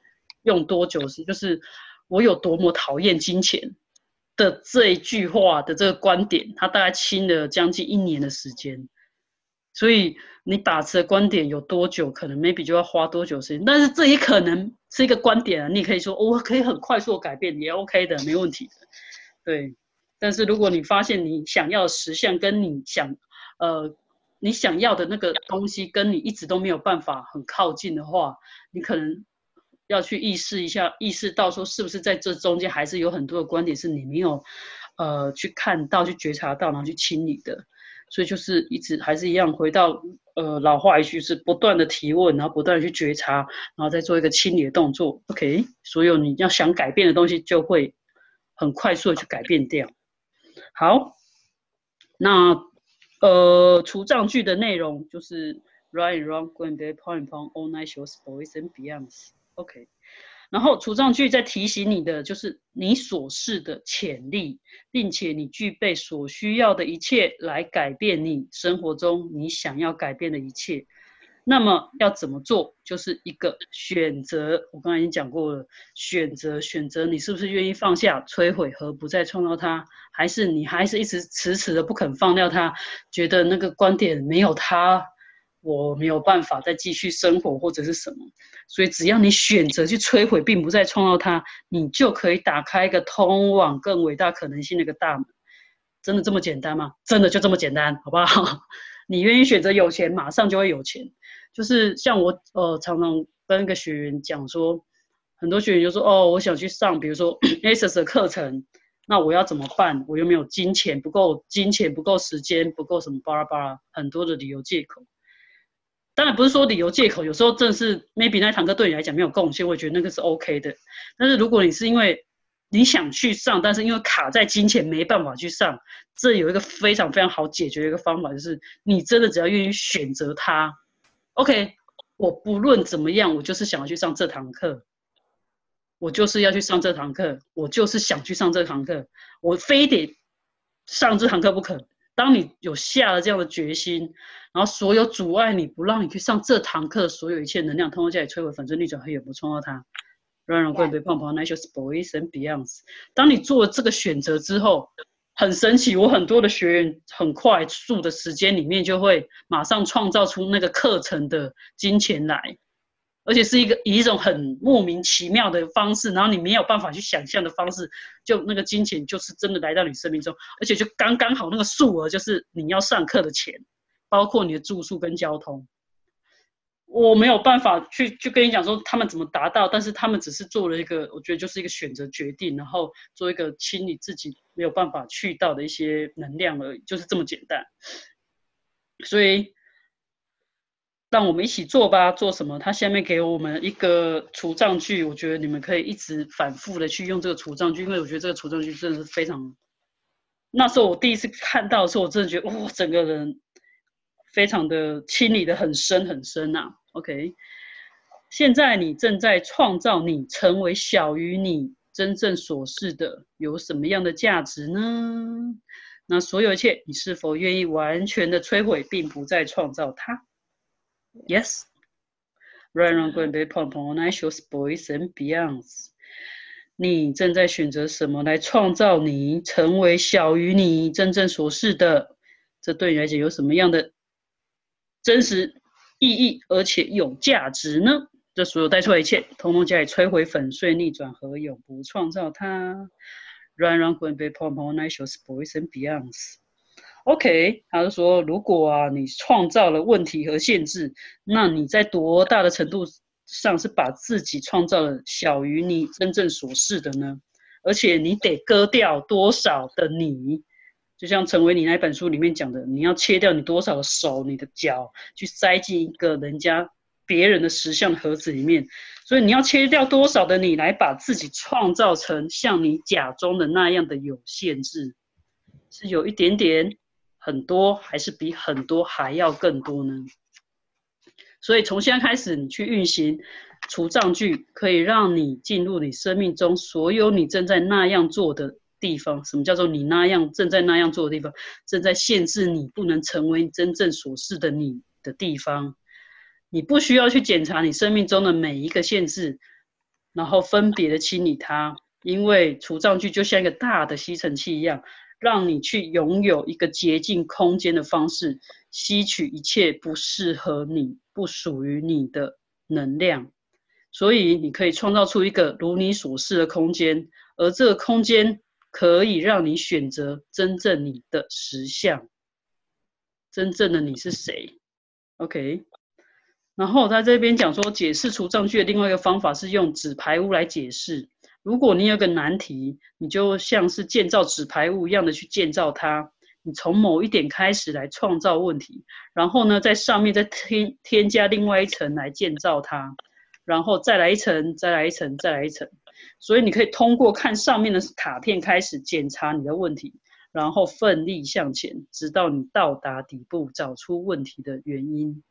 用多久是就是我有多么讨厌金钱的这一句话的这个观点，他大概清了将近一年的时间。所以你打词的观点有多久，可能 maybe 就要花多久时间。但是这也可能是一个观点啊，你可以说我可以很快速改变，也 OK 的，没问题的。对，但是如果你发现你想要实相跟你想呃你想要的那个东西跟你一直都没有办法很靠近的话，你可能。要去意识一下，意识到说是不是在这中间还是有很多的观点是你没有，呃，去看到、去觉察到，然后去清理的。所以就是一直还是一样，回到呃老话一句是不断的提问，然后不断的去觉察，然后再做一个清理的动作。OK，所有你要想改变的东西就会很快速的去改变掉。好，那呃除障句的内容就是 right and wrong, good and bad, point point, all night shows, boys and beyonds。OK，然后除障句在提醒你的就是你所示的潜力，并且你具备所需要的一切来改变你生活中你想要改变的一切。那么要怎么做？就是一个选择。我刚才已经讲过了，选择选择你是不是愿意放下、摧毁和不再创造它，还是你还是一直迟迟的不肯放掉它，觉得那个观点没有它。我没有办法再继续生活或者是什么，所以只要你选择去摧毁，并不再创造它，你就可以打开一个通往更伟大可能性的一个大门。真的这么简单吗？真的就这么简单，好不好？你愿意选择有钱，马上就会有钱。就是像我呃常常跟一个学员讲说，很多学员就说哦，我想去上比如说 ASUS 的课程，那我要怎么办？我又没有金钱，不够金钱，不够时间，不够什么巴拉巴拉，很多的理由借口。当然不是说理由借口，有时候正是 maybe 那堂课对你来讲没有贡献，我觉得那个是 OK 的。但是如果你是因为你想去上，但是因为卡在金钱没办法去上，这有一个非常非常好解决的一个方法，就是你真的只要愿意选择它，OK，我不论怎么样，我就是想要去上这堂课，我就是要去上这堂课，我就是想去上这堂课，我非得上这堂课不可。当你有下了这样的决心，然后所有阻碍你不让你去上这堂课，所有一切能量通过这里摧毁粉碎逆转，还有不创造它，让人贵被胖胖，那就是 boys and beyonds。当你做了这个选择之后，很神奇，我很多的学员很快速的时间里面就会马上创造出那个课程的金钱来。而且是一个以一种很莫名其妙的方式，然后你没有办法去想象的方式，就那个金钱就是真的来到你生命中，而且就刚刚好那个数额就是你要上课的钱，包括你的住宿跟交通。我没有办法去去跟你讲说他们怎么达到，但是他们只是做了一个，我觉得就是一个选择决定，然后做一个清理自己没有办法去到的一些能量而已，就是这么简单。所以。让我们一起做吧，做什么？他下面给我们一个除障句，我觉得你们可以一直反复的去用这个除障句，因为我觉得这个除障句真的是非常。那时候我第一次看到的时候，我真的觉得哇，整个人非常的清理的很深很深呐。OK，现在你正在创造你成为小于你真正所示的有什么样的价值呢？那所有一切，你是否愿意完全的摧毁，并不再创造它？Yes. Right, wrong, good, bad, p o p on, I shows boys and beyonds. 你正在选择什么来创造你成为小于你真正所示的？这对你来讲有什么样的真实意义，而且有价值呢？这所有带出来一切，通通加以摧毁、粉碎、逆转和永不创造它。Run, run, go and bad, p o p on, I shows boys and beyonds. OK，他就说，如果啊，你创造了问题和限制，那你在多大的程度上是把自己创造了小于你真正所示的呢？而且你得割掉多少的你？就像成为你那本书里面讲的，你要切掉你多少的手、你的脚，去塞进一个人家别人的实像盒子里面。所以你要切掉多少的你，来把自己创造成像你假装的那样的有限制，是有一点点。很多还是比很多还要更多呢，所以从现在开始，你去运行除障句，可以让你进入你生命中所有你正在那样做的地方。什么叫做你那样正在那样做的地方？正在限制你不能成为真正所示的你的地方。你不需要去检查你生命中的每一个限制，然后分别的清理它，因为除障句就像一个大的吸尘器一样。让你去拥有一个洁净空间的方式，吸取一切不适合你、不属于你的能量，所以你可以创造出一个如你所示的空间，而这个空间可以让你选择真正你的实相，真正的你是谁？OK，然后他这边讲说解释除障句的另外一个方法是用纸牌屋来解释。如果你有个难题，你就像是建造纸牌屋一样的去建造它。你从某一点开始来创造问题，然后呢，在上面再添添加另外一层来建造它，然后再来一层，再来一层，再来一层。所以你可以通过看上面的卡片开始检查你的问题，然后奋力向前，直到你到达底部，找出问题的原因。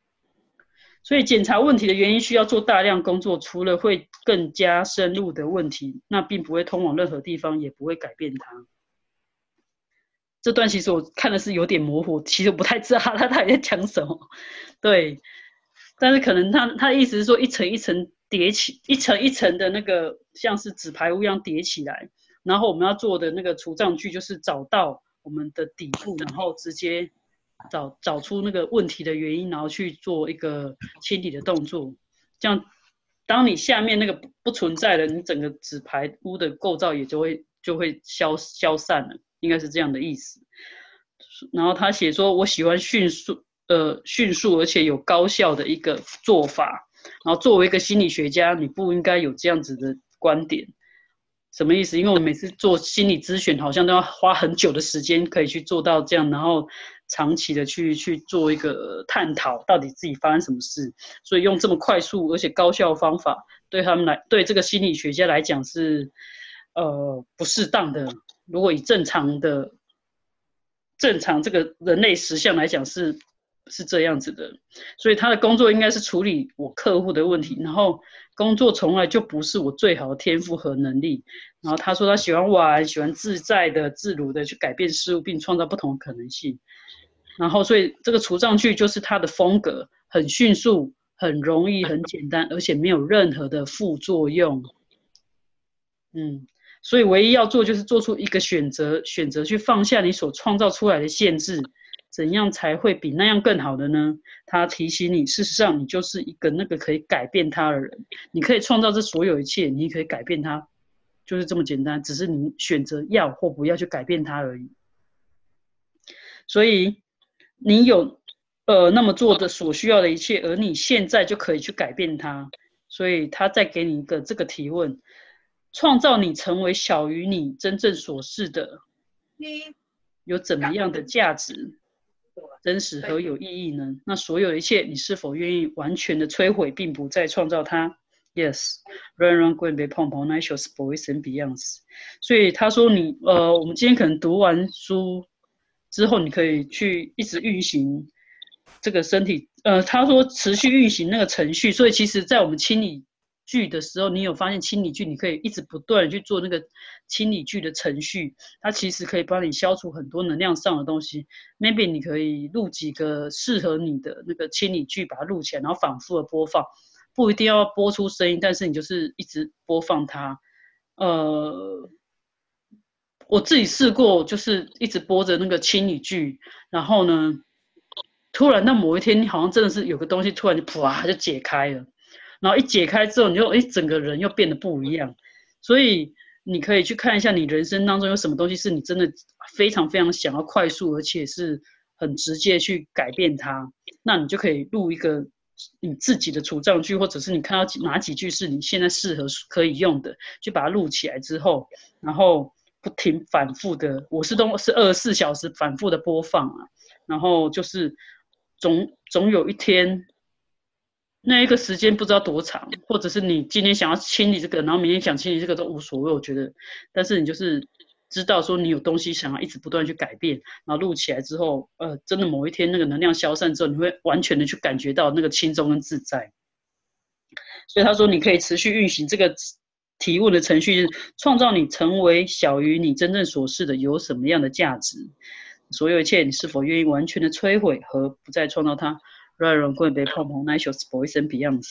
所以检查问题的原因需要做大量工作，除了会更加深入的问题，那并不会通往任何地方，也不会改变它。这段其实我看的是有点模糊，其实不太知道他他在讲什么。对，但是可能他他的意思是说一层一层叠起，一层一层的那个像是纸牌屋一样叠起来，然后我们要做的那个除障具就是找到我们的底部，然后直接找找出那个问题的原因，然后去做一个清理的动作。这样，当你下面那个不不存在了，你整个纸牌屋的构造也就会就会消消散了，应该是这样的意思。然后他写说：“我喜欢迅速呃迅速而且有高效的一个做法。然后作为一个心理学家，你不应该有这样子的观点。什么意思？因为我每次做心理咨询，好像都要花很久的时间可以去做到这样，然后。”长期的去去做一个探讨，到底自己发生什么事，所以用这么快速而且高效的方法，对他们来，对这个心理学家来讲是，呃，不适当的。如果以正常的、正常这个人类实相来讲是是这样子的，所以他的工作应该是处理我客户的问题，然后工作从来就不是我最好的天赋和能力。然后他说他喜欢玩，喜欢自在的、自如的去改变事物，并创造不同的可能性。然后，所以这个除障句就是它的风格，很迅速、很容易、很简单，而且没有任何的副作用。嗯，所以唯一要做就是做出一个选择，选择去放下你所创造出来的限制，怎样才会比那样更好的呢？他提醒你，事实上你就是一个那个可以改变他的人，你可以创造这所有一切，你可以改变他，就是这么简单，只是你选择要或不要去改变他而已。所以。你有，呃，那么做的所需要的一切，而你现在就可以去改变它。所以他再给你一个这个提问：创造你成为小于你真正所示的，你有怎么样的价值、真实和有意义呢？那所有一切，你是否愿意完全的摧毁，并不再创造它？Yes, run, run, go and be pom pom, nice boys and beyonds。所以他说你，呃，我们今天可能读完书。之后你可以去一直运行这个身体，呃，他说持续运行那个程序，所以其实，在我们清理剧的时候，你有发现清理剧，你可以一直不断去做那个清理剧的程序，它其实可以帮你消除很多能量上的东西。Maybe 你可以录几个适合你的那个清理剧，把它录起来，然后反复的播放，不一定要播出声音，但是你就是一直播放它，呃。我自己试过，就是一直播着那个清理剧，然后呢，突然到某一天，你好像真的是有个东西突然就噗就解开了，然后一解开之后，你就哎整个人又变得不一样。所以你可以去看一下你人生当中有什么东西是你真的非常非常想要快速，而且是很直接去改变它，那你就可以录一个你自己的除障句，或者是你看到哪几句是你现在适合可以用的，就把它录起来之后，然后。不停反复的，我是都是二十四小时反复的播放啊，然后就是总总有一天，那一个时间不知道多长，或者是你今天想要清理这个，然后明天想清理这个都无所谓，我觉得，但是你就是知道说你有东西想要一直不断去改变，然后录起来之后，呃，真的某一天那个能量消散之后，你会完全的去感觉到那个轻松跟自在，所以他说你可以持续运行这个。提问的程序是创造你成为小于你真正所示的有什么样的价值？所有一切你是否愿意完全的摧毁和不再创造它？Run, run, be pom pom, nice boys and beyond.。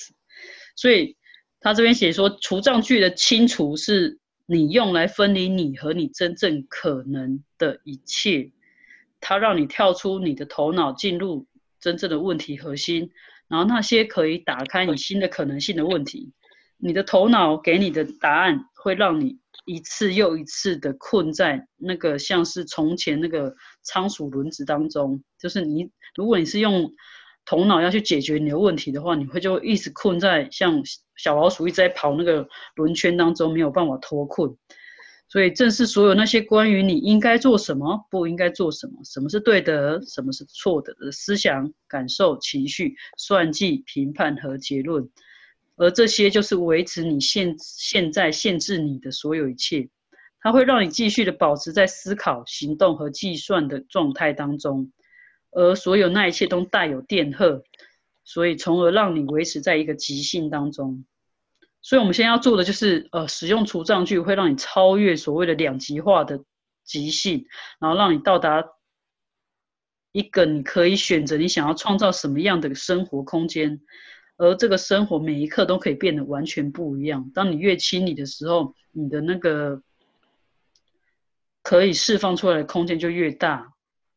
所以他这边写说，除障句的清除是你用来分离你和你真正可能的一切，它让你跳出你的头脑，进入真正的问题核心，然后那些可以打开你新的可能性的问题。你的头脑给你的答案，会让你一次又一次的困在那个像是从前那个仓鼠轮子当中。就是你，如果你是用头脑要去解决你的问题的话，你会就一直困在像小老鼠一直在跑那个轮圈当中，没有办法脱困。所以，正是所有那些关于你应该做什么、不应该做什么、什么是对的、什么是错的的思想、感受、情绪、算计、评判和结论。而这些就是维持你现现在限制你的所有一切，它会让你继续的保持在思考、行动和计算的状态当中，而所有那一切都带有电荷，所以从而让你维持在一个极性当中。所以我们现在要做的就是，呃，使用除障具会让你超越所谓的两极化的极性，然后让你到达一个你可以选择你想要创造什么样的生活空间。而这个生活每一刻都可以变得完全不一样。当你越清理的时候，你的那个可以释放出来的空间就越大。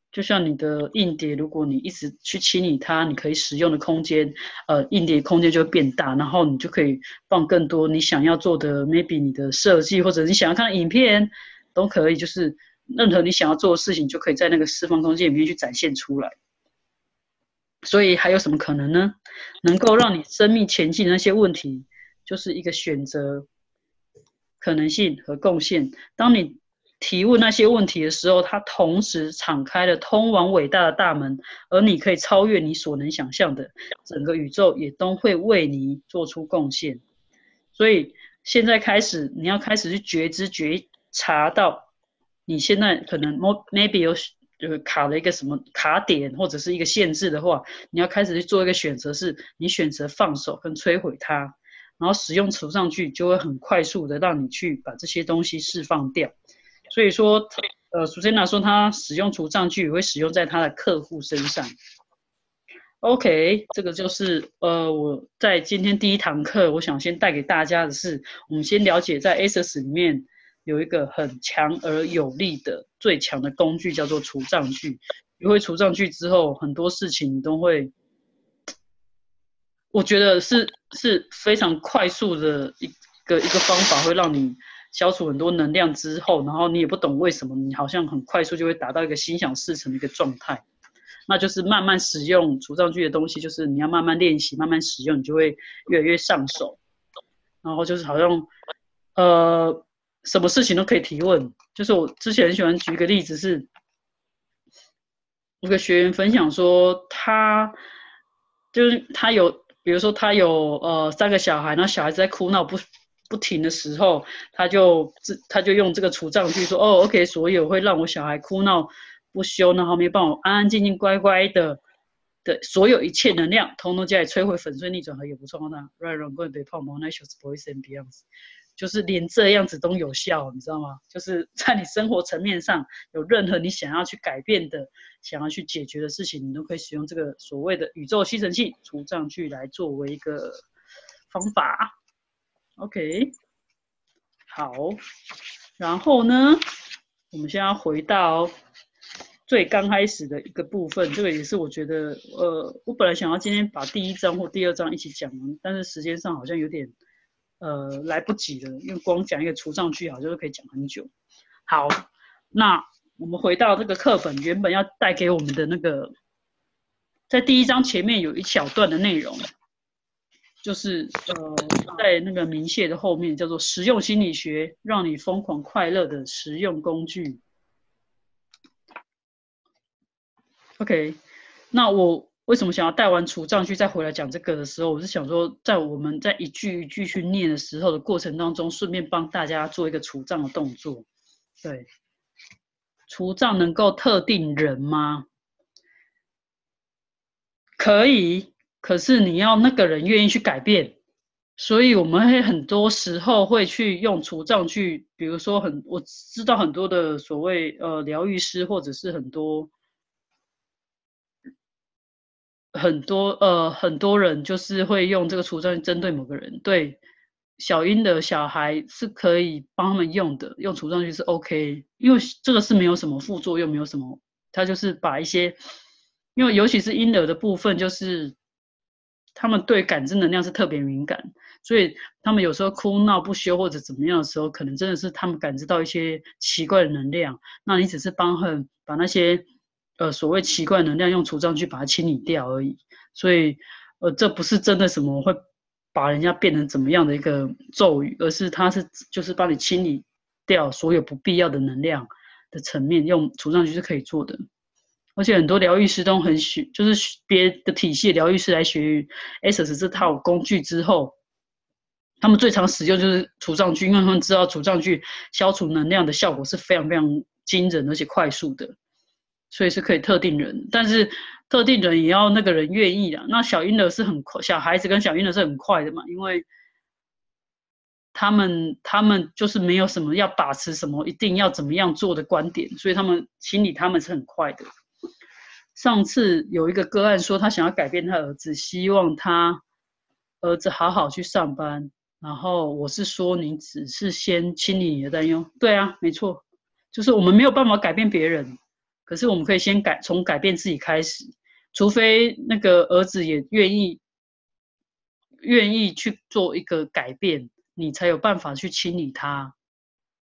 就像你的硬碟，如果你一直去清理它，你可以使用的空间，呃，硬碟空间就会变大，然后你就可以放更多你想要做的，maybe 你的设计或者你想要看的影片都可以，就是任何你想要做的事情，就可以在那个释放空间里面去展现出来。所以还有什么可能呢？能够让你生命前进的那些问题，就是一个选择可能性和贡献。当你提问那些问题的时候，它同时敞开了通往伟大的大门，而你可以超越你所能想象的，整个宇宙也都会为你做出贡献。所以现在开始，你要开始去觉知、觉察到，你现在可能 maybe 有就是卡了一个什么卡点或者是一个限制的话，你要开始去做一个选择，是你选择放手跟摧毁它，然后使用除障句就会很快速的让你去把这些东西释放掉。所以说，呃，苏珊娜说她使用除障句会使用在她的客户身上。OK，这个就是呃我在今天第一堂课，我想先带给大家的是，我们先了解在 S S 里面有一个很强而有力的最强的工具，叫做除障具。学会除障具之后，很多事情都会，我觉得是是非常快速的一个一个方法，会让你。消除很多能量之后，然后你也不懂为什么，你好像很快速就会达到一个心想事成的一个状态。那就是慢慢使用除障具的东西，就是你要慢慢练习，慢慢使用，你就会越来越上手。然后就是好像，呃，什么事情都可以提问。就是我之前很喜欢举一个例子，是一个学员分享说，他就是他有，比如说他有呃三个小孩，然后小孩子在哭闹不。不停的时候，他就自他就用这个除障句说：“哦，OK，所有会让我小孩哭闹不休，然后没办法安安静静乖乖的的所有一切能量，通通加以摧毁、粉碎、逆转和也不错的。Right, wrong, good, bad, poor, nice, boys and beyond，就是连这样子都有效，你知道吗？就是 在你生活层面上有任何你想要去改变的、想要去解决的事情，你都可以使用这个所谓的宇宙吸尘器除障句来作为一个方法。” OK，好，然后呢，我们现在回到最刚开始的一个部分，这个也是我觉得，呃，我本来想要今天把第一章或第二章一起讲完，但是时间上好像有点，呃，来不及了，因为光讲一个除障句好像都可以讲很久。好，那我们回到这个课本原本要带给我们的那个，在第一章前面有一小段的内容。就是呃，在那个明谢的后面叫做实用心理学，让你疯狂快乐的实用工具。OK，那我为什么想要带完除障句再回来讲这个的时候，我是想说，在我们在一句一句去念的时候的过程当中，顺便帮大家做一个除障的动作。对，除障能够特定人吗？可以。可是你要那个人愿意去改变，所以我们会很多时候会去用除障去，比如说很我知道很多的所谓呃疗愈师或者是很多很多呃很多人就是会用这个除障针对某个人，对小英的小孩是可以帮他们用的，用除障去是 OK，因为这个是没有什么副作用，没有什么，他就是把一些，因为尤其是婴儿的部分就是。他们对感知能量是特别敏感，所以他们有时候哭闹不休或者怎么样的时候，可能真的是他们感知到一些奇怪的能量。那你只是帮他们把那些呃所谓奇怪能量用除障去把它清理掉而已。所以呃这不是真的什么会把人家变成怎么样的一个咒语，而是它是就是帮你清理掉所有不必要的能量的层面，用除障去是可以做的。而且很多疗愈师都很学，就是别的体系疗愈师来学 S S 这套工具之后，他们最常使用就是除障具，因为他们知道除障具消除能量的效果是非常非常惊人而且快速的，所以是可以特定人，但是特定人也要那个人愿意的。那小婴儿是很快，小孩子跟小婴儿是很快的嘛，因为他们他们就是没有什么要把持什么一定要怎么样做的观点，所以他们心里他们是很快的。上次有一个个案说，他想要改变他儿子，希望他儿子好好去上班。然后我是说，你只是先清理你的担忧。对啊，没错，就是我们没有办法改变别人，可是我们可以先改，从改变自己开始，除非那个儿子也愿意，愿意去做一个改变，你才有办法去清理他。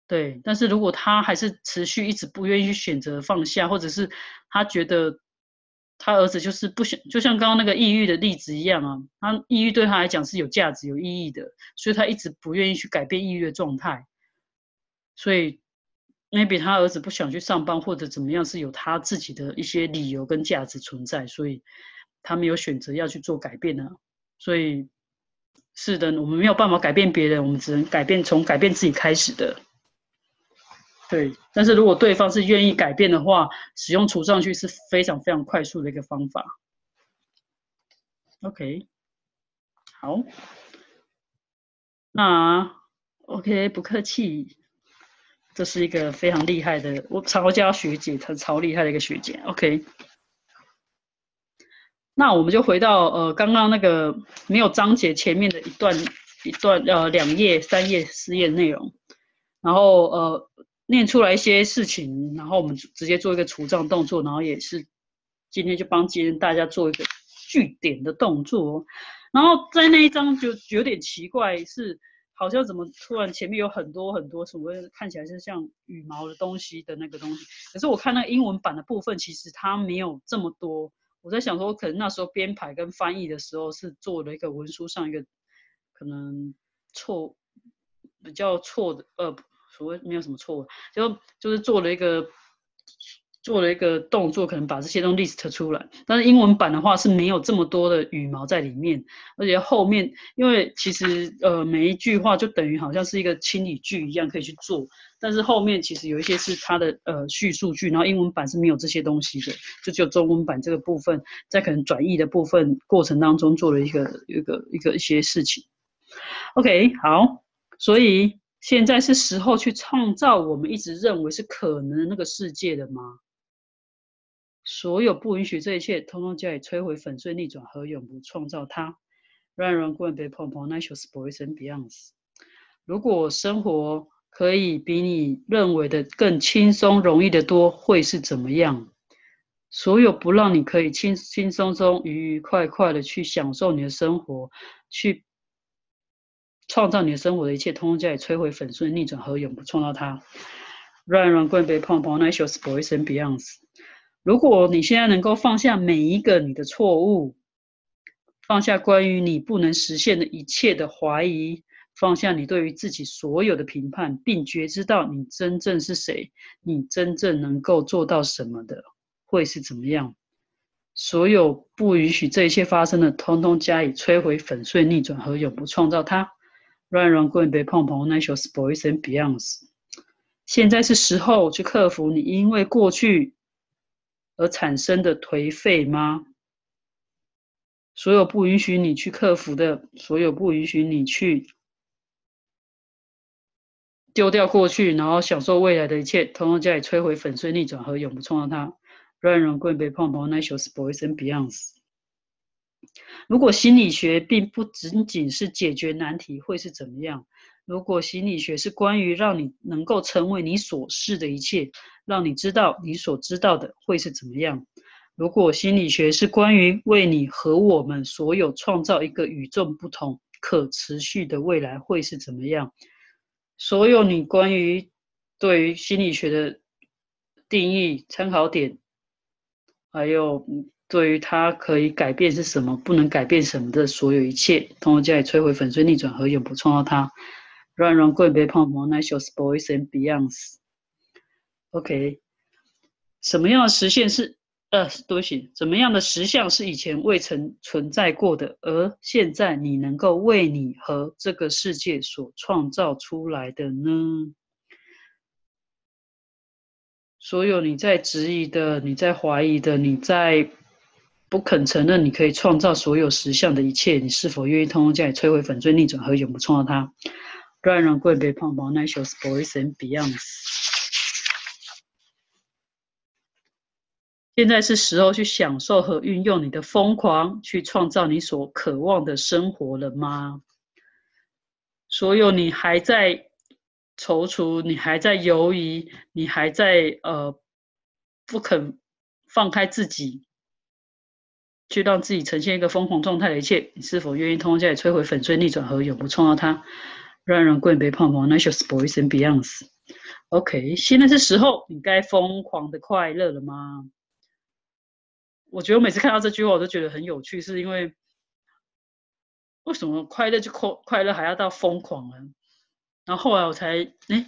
对，但是如果他还是持续一直不愿意去选择放下，或者是他觉得他儿子就是不想，就像刚刚那个抑郁的例子一样啊，他抑郁对他来讲是有价值、有意义的，所以他一直不愿意去改变抑郁的状态，所以 maybe 他儿子不想去上班或者怎么样，是有他自己的一些理由跟价值存在，所以他没有选择要去做改变呢。所以是的，我们没有办法改变别人，我们只能改变从改变自己开始的。对，但是如果对方是愿意改变的话，使用除上去是非常非常快速的一个方法。OK，好，那 OK 不客气，这是一个非常厉害的，我曹家学姐，她超厉害的一个学姐。OK，那我们就回到呃刚刚那个没有章节前面的一段一段呃两页三页四页内容，然后呃。念出来一些事情，然后我们直接做一个除障动作，然后也是今天就帮今天大家做一个据点的动作。然后在那一章就有点奇怪，是好像怎么突然前面有很多很多什么看起来是像羽毛的东西的那个东西，可是我看那个英文版的部分，其实它没有这么多。我在想说，可能那时候编排跟翻译的时候是做了一个文书上一个可能错比较错的呃。所谓没有什么错误，就就是做了一个做了一个动作，可能把这些东西 list 出来。但是英文版的话是没有这么多的羽毛在里面，而且后面因为其实呃每一句话就等于好像是一个清理句一样可以去做，但是后面其实有一些是它的呃叙述句，然后英文版是没有这些东西的，就只有中文版这个部分在可能转译的部分过程当中做了一个一个一个一些事情。OK，好，所以。现在是时候去创造我们一直认为是可能的那个世界的吗？所有不允许这一切，通通加以摧毁、粉碎、逆转和永不创造它。让人滚被碰碰，那就是 boys and beyond.。如果生活可以比你认为的更轻松、容易的多，会是怎么样？所有不让你可以轻轻松松、愉愉快快的去享受你的生活，去。创造你的生活的一切，通通加以摧毁、粉碎、逆转和永不创造它。Run, run, g o be, pump, pump, nice, boys and beyond.。如果你现在能够放下每一个你的错误，放下关于你不能实现的一切的怀疑，放下你对于自己所有的评判，并觉知到你真正是谁，你真正能够做到什么的，会是怎么样？所有不允许这一切发生的，通通加以摧毁、粉碎、逆转和永不创造它。Run, run, go and be pump, pump, nice, boys and beyonds。现在是时候去克服你因为过去而产生的颓废吗？所有不允许你去克服的，所有不允许你去丢掉过去，然后享受未来的一切，通通加以摧毁、粉碎、逆转和永不创造它。Run, run, go and be pump, pump, nice, boys and beyonds。如果心理学并不仅仅是解决难题，会是怎么样？如果心理学是关于让你能够成为你所示的一切，让你知道你所知道的会是怎么样？如果心理学是关于为你和我们所有创造一个与众不同、可持续的未来，会是怎么样？所有你关于对于心理学的定义、参考点，还有对于它可以改变是什么，不能改变什么的所有一切，通过加以摧毁、粉碎、逆转和永不创造它。Run, run, go and be pump, pump, nice, boys and beyonds. OK，什么样的实现是呃，对不起，怎么样的实相是以前未曾存在过的，而现在你能够为你和这个世界所创造出来的呢？所有你在质疑的、你在怀疑的、你在。不肯承认你可以创造所有实相的一切，你是否愿意通过加以摧毁、粉碎、逆转和永不创造它？让人贵被胖胖，nice boys and beyonds。现在是时候去享受和运用你的疯狂，去创造你所渴望的生活了吗？所有你还在踌躇、你还在犹疑、你还在呃不肯放开自己，去让自己呈现一个疯狂状态的一切，你是否愿意通过这里摧毁、粉碎、逆转和永不创造它，让人贵别胖胖 n a t u r e boys and beyonds。OK，现在是时候，你该疯狂的快乐了吗？我觉得我每次看到这句话，我都觉得很有趣，是因为为什么快乐就快快乐还要到疯狂呢？然后后来我才哎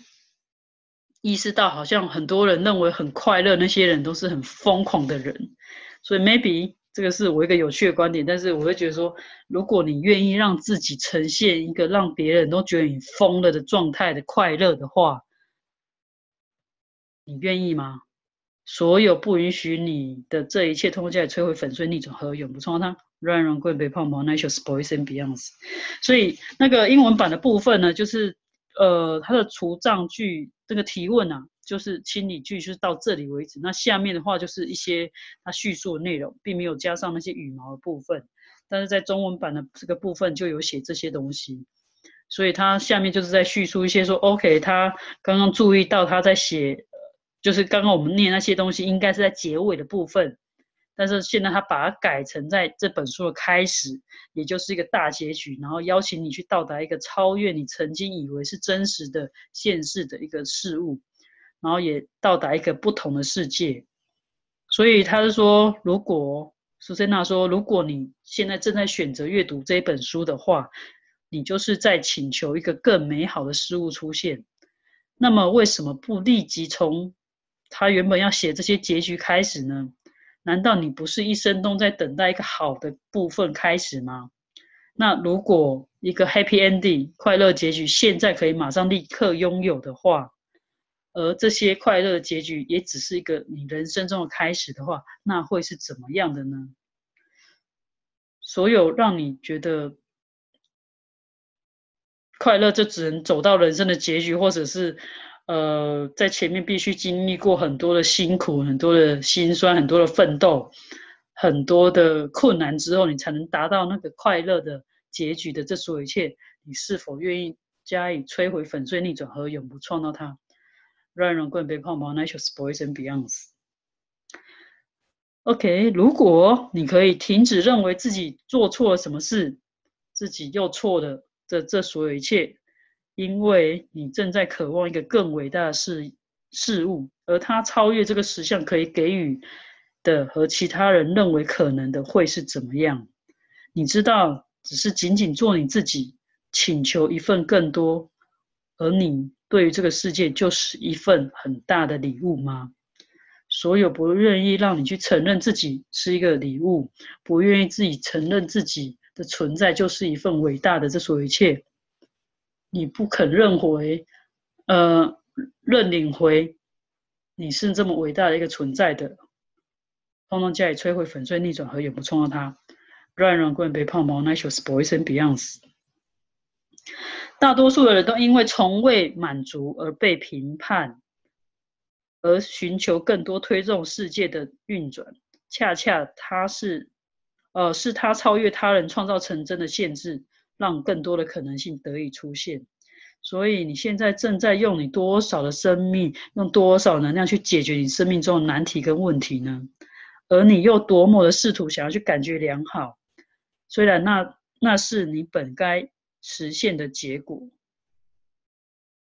意识到，好像很多人认为很快乐那些人都是很疯狂的人，所以 maybe 这个是我一个有趣的观点。但是我会觉得说，如果你愿意让自己呈现一个让别人都觉得你疯了的状态的快乐的话，你愿意吗？所有不允许你的这一切，通过这里摧毁、粉碎、逆转和永不创造它。让人贵被胖胖，nature's boys and beyonds。所以那个英文版的部分呢，就是呃，它的除障句这个提问啊，就是清理句，就是到这里为止。那下面的话就是一些它叙述的内容，并没有加上那些羽毛的部分。但是在中文版的这个部分就有写这些东西，所以它下面就是在叙述一些说，OK，他刚刚注意到他在写。就是刚刚我们念那些东西，应该是在结尾的部分，但是现在他把它改成在这本书的开始，也就是一个大结局，然后邀请你去到达一个超越你曾经以为是真实的现世的一个事物，然后也到达一个不同的世界。所以他是说，如果苏珊娜说，如果你现在正在选择阅读这本书的话，你就是在请求一个更美好的事物出现。那么为什么不立即从他原本要写这些结局开始呢？难道你不是一生都在等待一个好的部分开始吗？那如果一个 happy ending 快乐结局现在可以马上立刻拥有的话，而这些快乐的结局也只是一个你人生中的开始的话，那会是怎么样的呢？所有让你觉得快乐就只能走到人生的结局，或者是。呃，在前面必须经历过很多的辛苦、很多的辛酸、很多的奋斗、很多的困难之后，你才能达到那个快乐的结局的这所有一切，你是否愿意加以摧毁、粉碎、逆转和永不创造它？让人棍被胖胖，nature's boys and beyonds。OK，如果你可以停止认为自己做错了什么事，自己又错了这这所有一切。因为你正在渴望一个更伟大的事事物，而它超越这个实相可以给予的和其他人认为可能的会是怎么样？你知道，只是仅仅做你自己，请求一份更多，而你对于这个世界就是一份很大的礼物吗？所有不愿意让你去承认自己是一个礼物，不愿意自己承认自己的存在就是一份伟大的这所有一切。你不肯认回，呃，认领回，你是这么伟大的一个存在的，通通加以摧毁、粉碎、逆转和永不创造它。让人棍被泡毛，nature's boys and beyonds。大多数的人都因为从未满足而被评判，而寻求更多推动世界的运转。恰恰他是，呃，是他超越他人创造成真的限制。让更多的可能性得以出现，所以你现在正在用你多少的生命，用多少能量去解决你生命中的难题跟问题呢？而你又多么的试图想要去感觉良好，虽然那那是你本该实现的结果。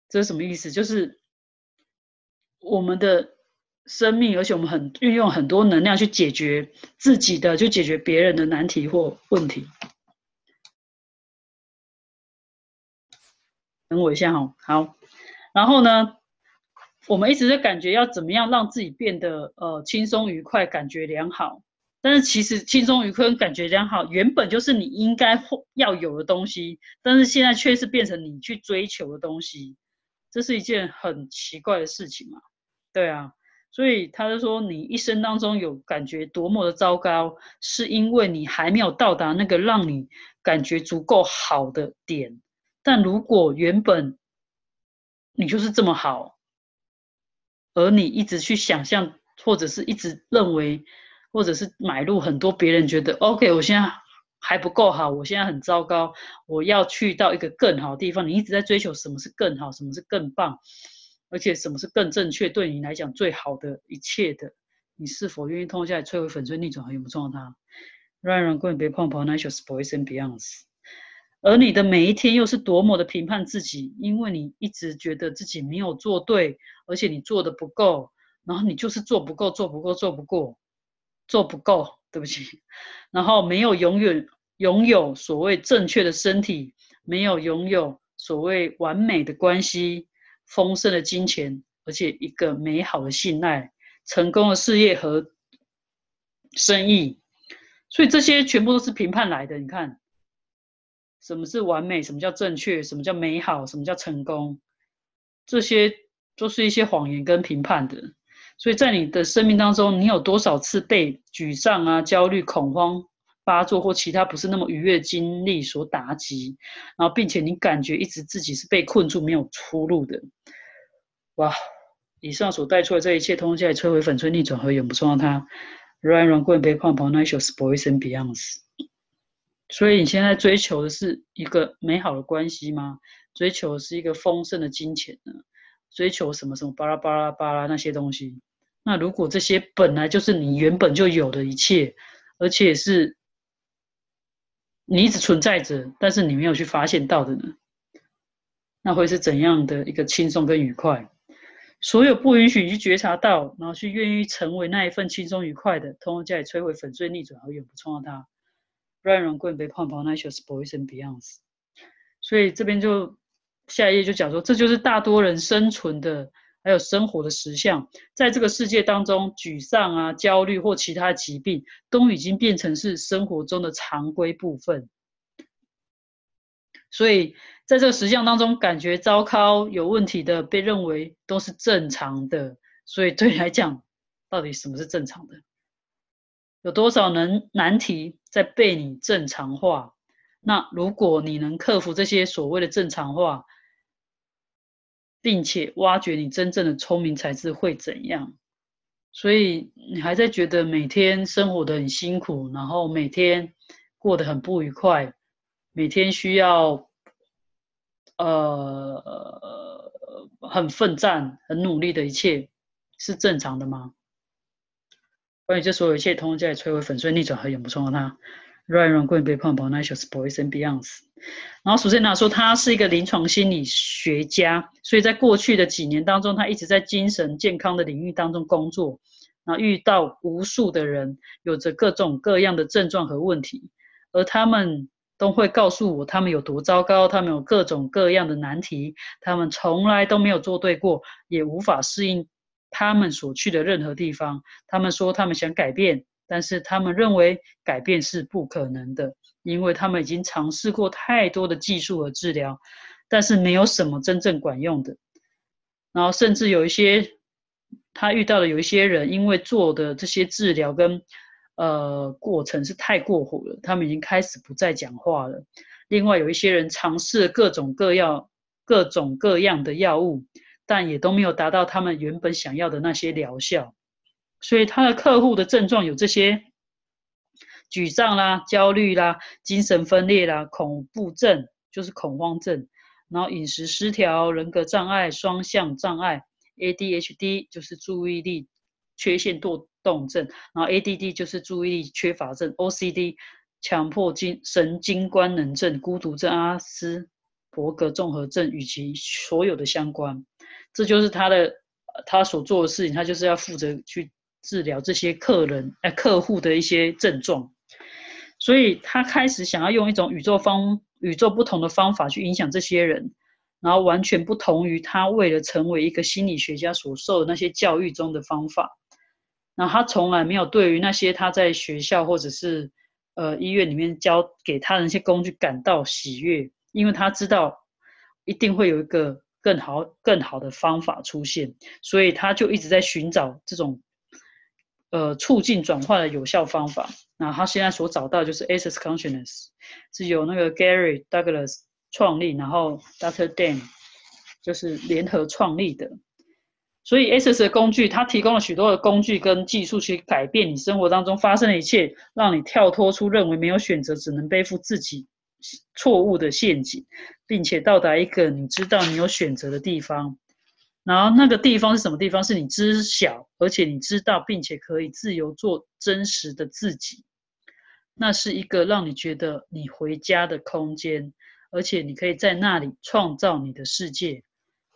这是什么意思？就是我们的生命，而且我们很运用很多能量去解决自己的，就解决别人的难题或问题。等我一下哈，好，然后呢，我们一直在感觉要怎么样让自己变得呃轻松愉快，感觉良好。但是其实轻松愉快感觉良好原本就是你应该要有的东西，但是现在却是变成你去追求的东西，这是一件很奇怪的事情嘛？对啊，所以他就说你一生当中有感觉多么的糟糕，是因为你还没有到达那个让你感觉足够好的点。但如果原本你就是这么好，而你一直去想象，或者是一直认为，或者是买入很多别人觉得 OK，我现在还不够好，我现在很糟糕，我要去到一个更好的地方。你一直在追求什么是更好，什么是更棒，而且什么是更正确，对你来讲最好的一切的。你是否愿意通过下来摧毁、粉碎、逆转和永不创造它？让人根本别碰碰那些 boys and beyonds。而你的每一天又是多么的评判自己，因为你一直觉得自己没有做对，而且你做的不够，然后你就是做不够、做不够、做不过、做不够，对不起，然后没有永远拥有所谓正确的身体，没有拥有所谓完美的关系、丰盛的金钱，而且一个美好的信赖、成功的事业和生意，所以这些全部都是评判来的，你看。什么是完美？什么叫正确？什么叫美好？什么叫成功？这些都是一些谎言跟评判的。所以在你的生命当中，你有多少次被沮丧啊、焦虑、恐慌发作，或其他不是那么愉悦经历所打击，然后并且你感觉一直自己是被困住、没有出路的？哇！以上所带出的这一切，通通在摧毁、粉碎、逆转和永不创造它。Run, run, go and be pump, n i c e s boys and beyonds. 所以你现在追求的是一个美好的关系吗？追求的是一个丰盛的金钱呢？追求什么什么巴拉巴拉巴拉那些东西？那如果这些本来就是你原本就有的一切，而且是你一直存在着，但是你没有去发现到的呢？那会是怎样的一个轻松跟愉快？所有不允许你去觉察到，然后去愿意成为那一份轻松愉快的，通通加以摧毁、粉碎、逆转，而永不创造它。让人棍被胖胖那些 boys and beyonds，所以这边就下一页就讲说，这就是大多人生存的还有生活的实相，在这个世界当中，沮丧啊、焦虑或其他疾病都已经变成是生活中的常规部分。所以在这个实相当中，感觉糟糕、有问题的，被认为都是正常的。所以对你来讲，到底什么是正常的？有多少能难题在被你正常化？那如果你能克服这些所谓的正常化，并且挖掘你真正的聪明才智会怎样？所以你还在觉得每天生活的很辛苦，然后每天过得很不愉快，每天需要呃很奋战、很努力的一切是正常的吗？关于这所有一切，通通在摧毁、粉碎、逆转和永不创造它。Ryan r o n g 被碰碰那些 boys and beyonds。然后，首先拿说，他是一个临床心理学家，所以在过去的几年当中，他一直在精神健康的领域当中工作，然后遇到无数的人，有着各种各样的症状和问题，而他们都会告诉我，他们有多糟糕，他们有各种各样的难题，他们从来都没有做对过，也无法适应。他们所去的任何地方，他们说他们想改变，但是他们认为改变是不可能的，因为他们已经尝试过太多的技术和治疗，但是没有什么真正管用的。然后甚至有一些他遇到的有一些人，因为做的这些治疗跟呃过程是太过火了，他们已经开始不再讲话了。另外有一些人尝试各种各样、各种各样的药物。但也都没有达到他们原本想要的那些疗效，所以他的客户的症状有这些：沮丧啦、焦虑啦、精神分裂啦、恐怖症就是恐慌症，然后饮食失调、人格障碍、双向障碍、ADHD 就是注意力缺陷多动症，然后 ADD 就是注意力缺乏症，OCD 强迫精神经官能症、孤独症、阿斯伯格综合症以及所有的相关。这就是他的，他所做的事情，他就是要负责去治疗这些客人、哎客户的一些症状，所以他开始想要用一种宇宙方、宇宙不同的方法去影响这些人，然后完全不同于他为了成为一个心理学家所受的那些教育中的方法。那他从来没有对于那些他在学校或者是呃医院里面教给他的那些工具感到喜悦，因为他知道一定会有一个。更好、更好的方法出现，所以他就一直在寻找这种，呃，促进转化的有效方法。那他现在所找到就是 Access Consciousness，是由那个 Gary Douglas 创立，然后 Dr. Dan 就是联合创立的。所以 Access 的工具，它提供了许多的工具跟技术，去改变你生活当中发生的一切，让你跳脱出认为没有选择，只能背负自己。错误的陷阱，并且到达一个你知道你有选择的地方。然后那个地方是什么地方？是你知晓，而且你知道，并且可以自由做真实的自己。那是一个让你觉得你回家的空间，而且你可以在那里创造你的世界。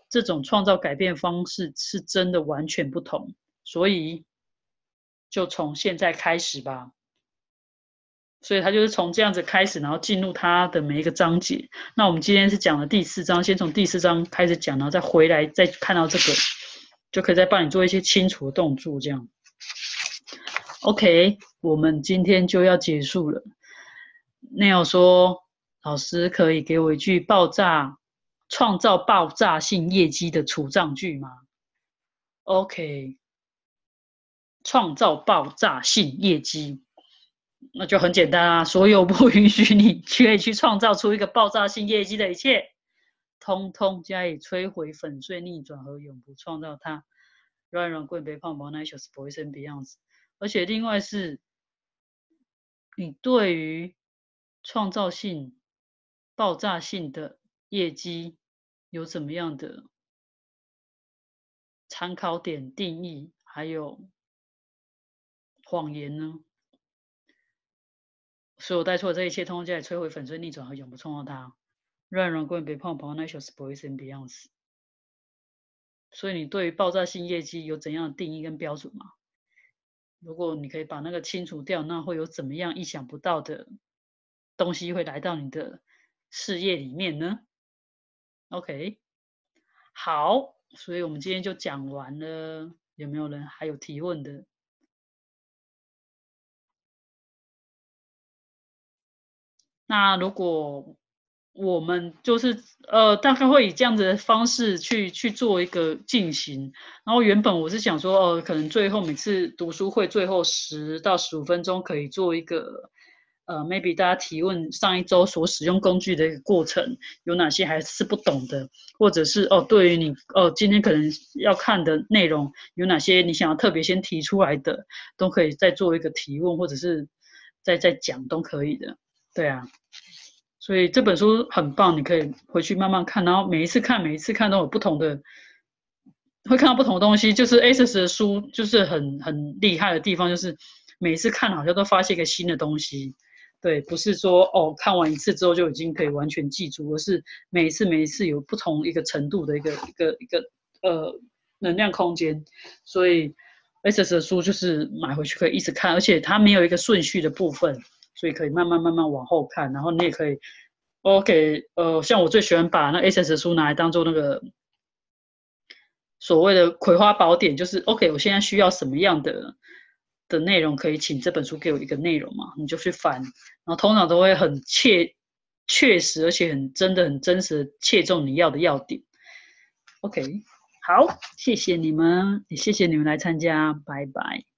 这种创造改变方式是真的完全不同。所以，就从现在开始吧。所以他就是从这样子开始，然后进入他的每一个章节。那我们今天是讲了第四章，先从第四章开始讲，然后再回来再看到这个，就可以再帮你做一些清除的动作。这样，OK，我们今天就要结束了。那要说，老师可以给我一句爆炸、创造爆炸性业绩的除障句吗？OK，创造爆炸性业绩。那就很简单啊！所有不允许你 可以去创造出一个爆炸性业绩的一切，通通加以摧毁、粉碎、逆转和永不创造它。软软贵别胖，毛奶小是不会生别样子。而且另外是，你对于创造性、爆炸性的业绩有怎么样的参考点、定义，还有谎言呢？所有带错的这一切，通通加以摧毁、粉碎、逆转和永不创造它。乱人滚别碰碰，那就是不会生别样子。所以你对于爆炸性业绩有怎样的定义跟标准吗？如果你可以把那个清除掉，那会有怎么样意想不到的东西会来到你的事业里面呢？OK，好，所以我们今天就讲完了。有没有人还有提问的？那如果我们就是呃，大概会以这样子的方式去去做一个进行。然后原本我是想说，哦，可能最后每次读书会最后十到十五分钟可以做一个呃，maybe 大家提问上一周所使用工具的一个过程有哪些还是不懂的，或者是哦，对于你哦今天可能要看的内容有哪些你想要特别先提出来的，都可以再做一个提问，或者是再再讲都可以的。对啊，所以这本书很棒，你可以回去慢慢看，然后每一次看，每一次看都有不同的，会看到不同的东西。就是 S S 的书就是很很厉害的地方，就是每一次看好像都发现一个新的东西。对，不是说哦看完一次之后就已经可以完全记住，而是每一次每一次有不同一个程度的一个一个一个呃能量空间。所以 S S 的书就是买回去可以一直看，而且它没有一个顺序的部分。所以可以慢慢慢慢往后看，然后你也可以，OK，呃，像我最喜欢把那 SS 书拿来当做那个所谓的葵花宝典，就是 OK，我现在需要什么样的的内容，可以请这本书给我一个内容嘛，你就去翻，然后通常都会很切确实，而且很真的很真实切中你要的要点。OK，好，谢谢你们，也谢谢你们来参加，拜拜。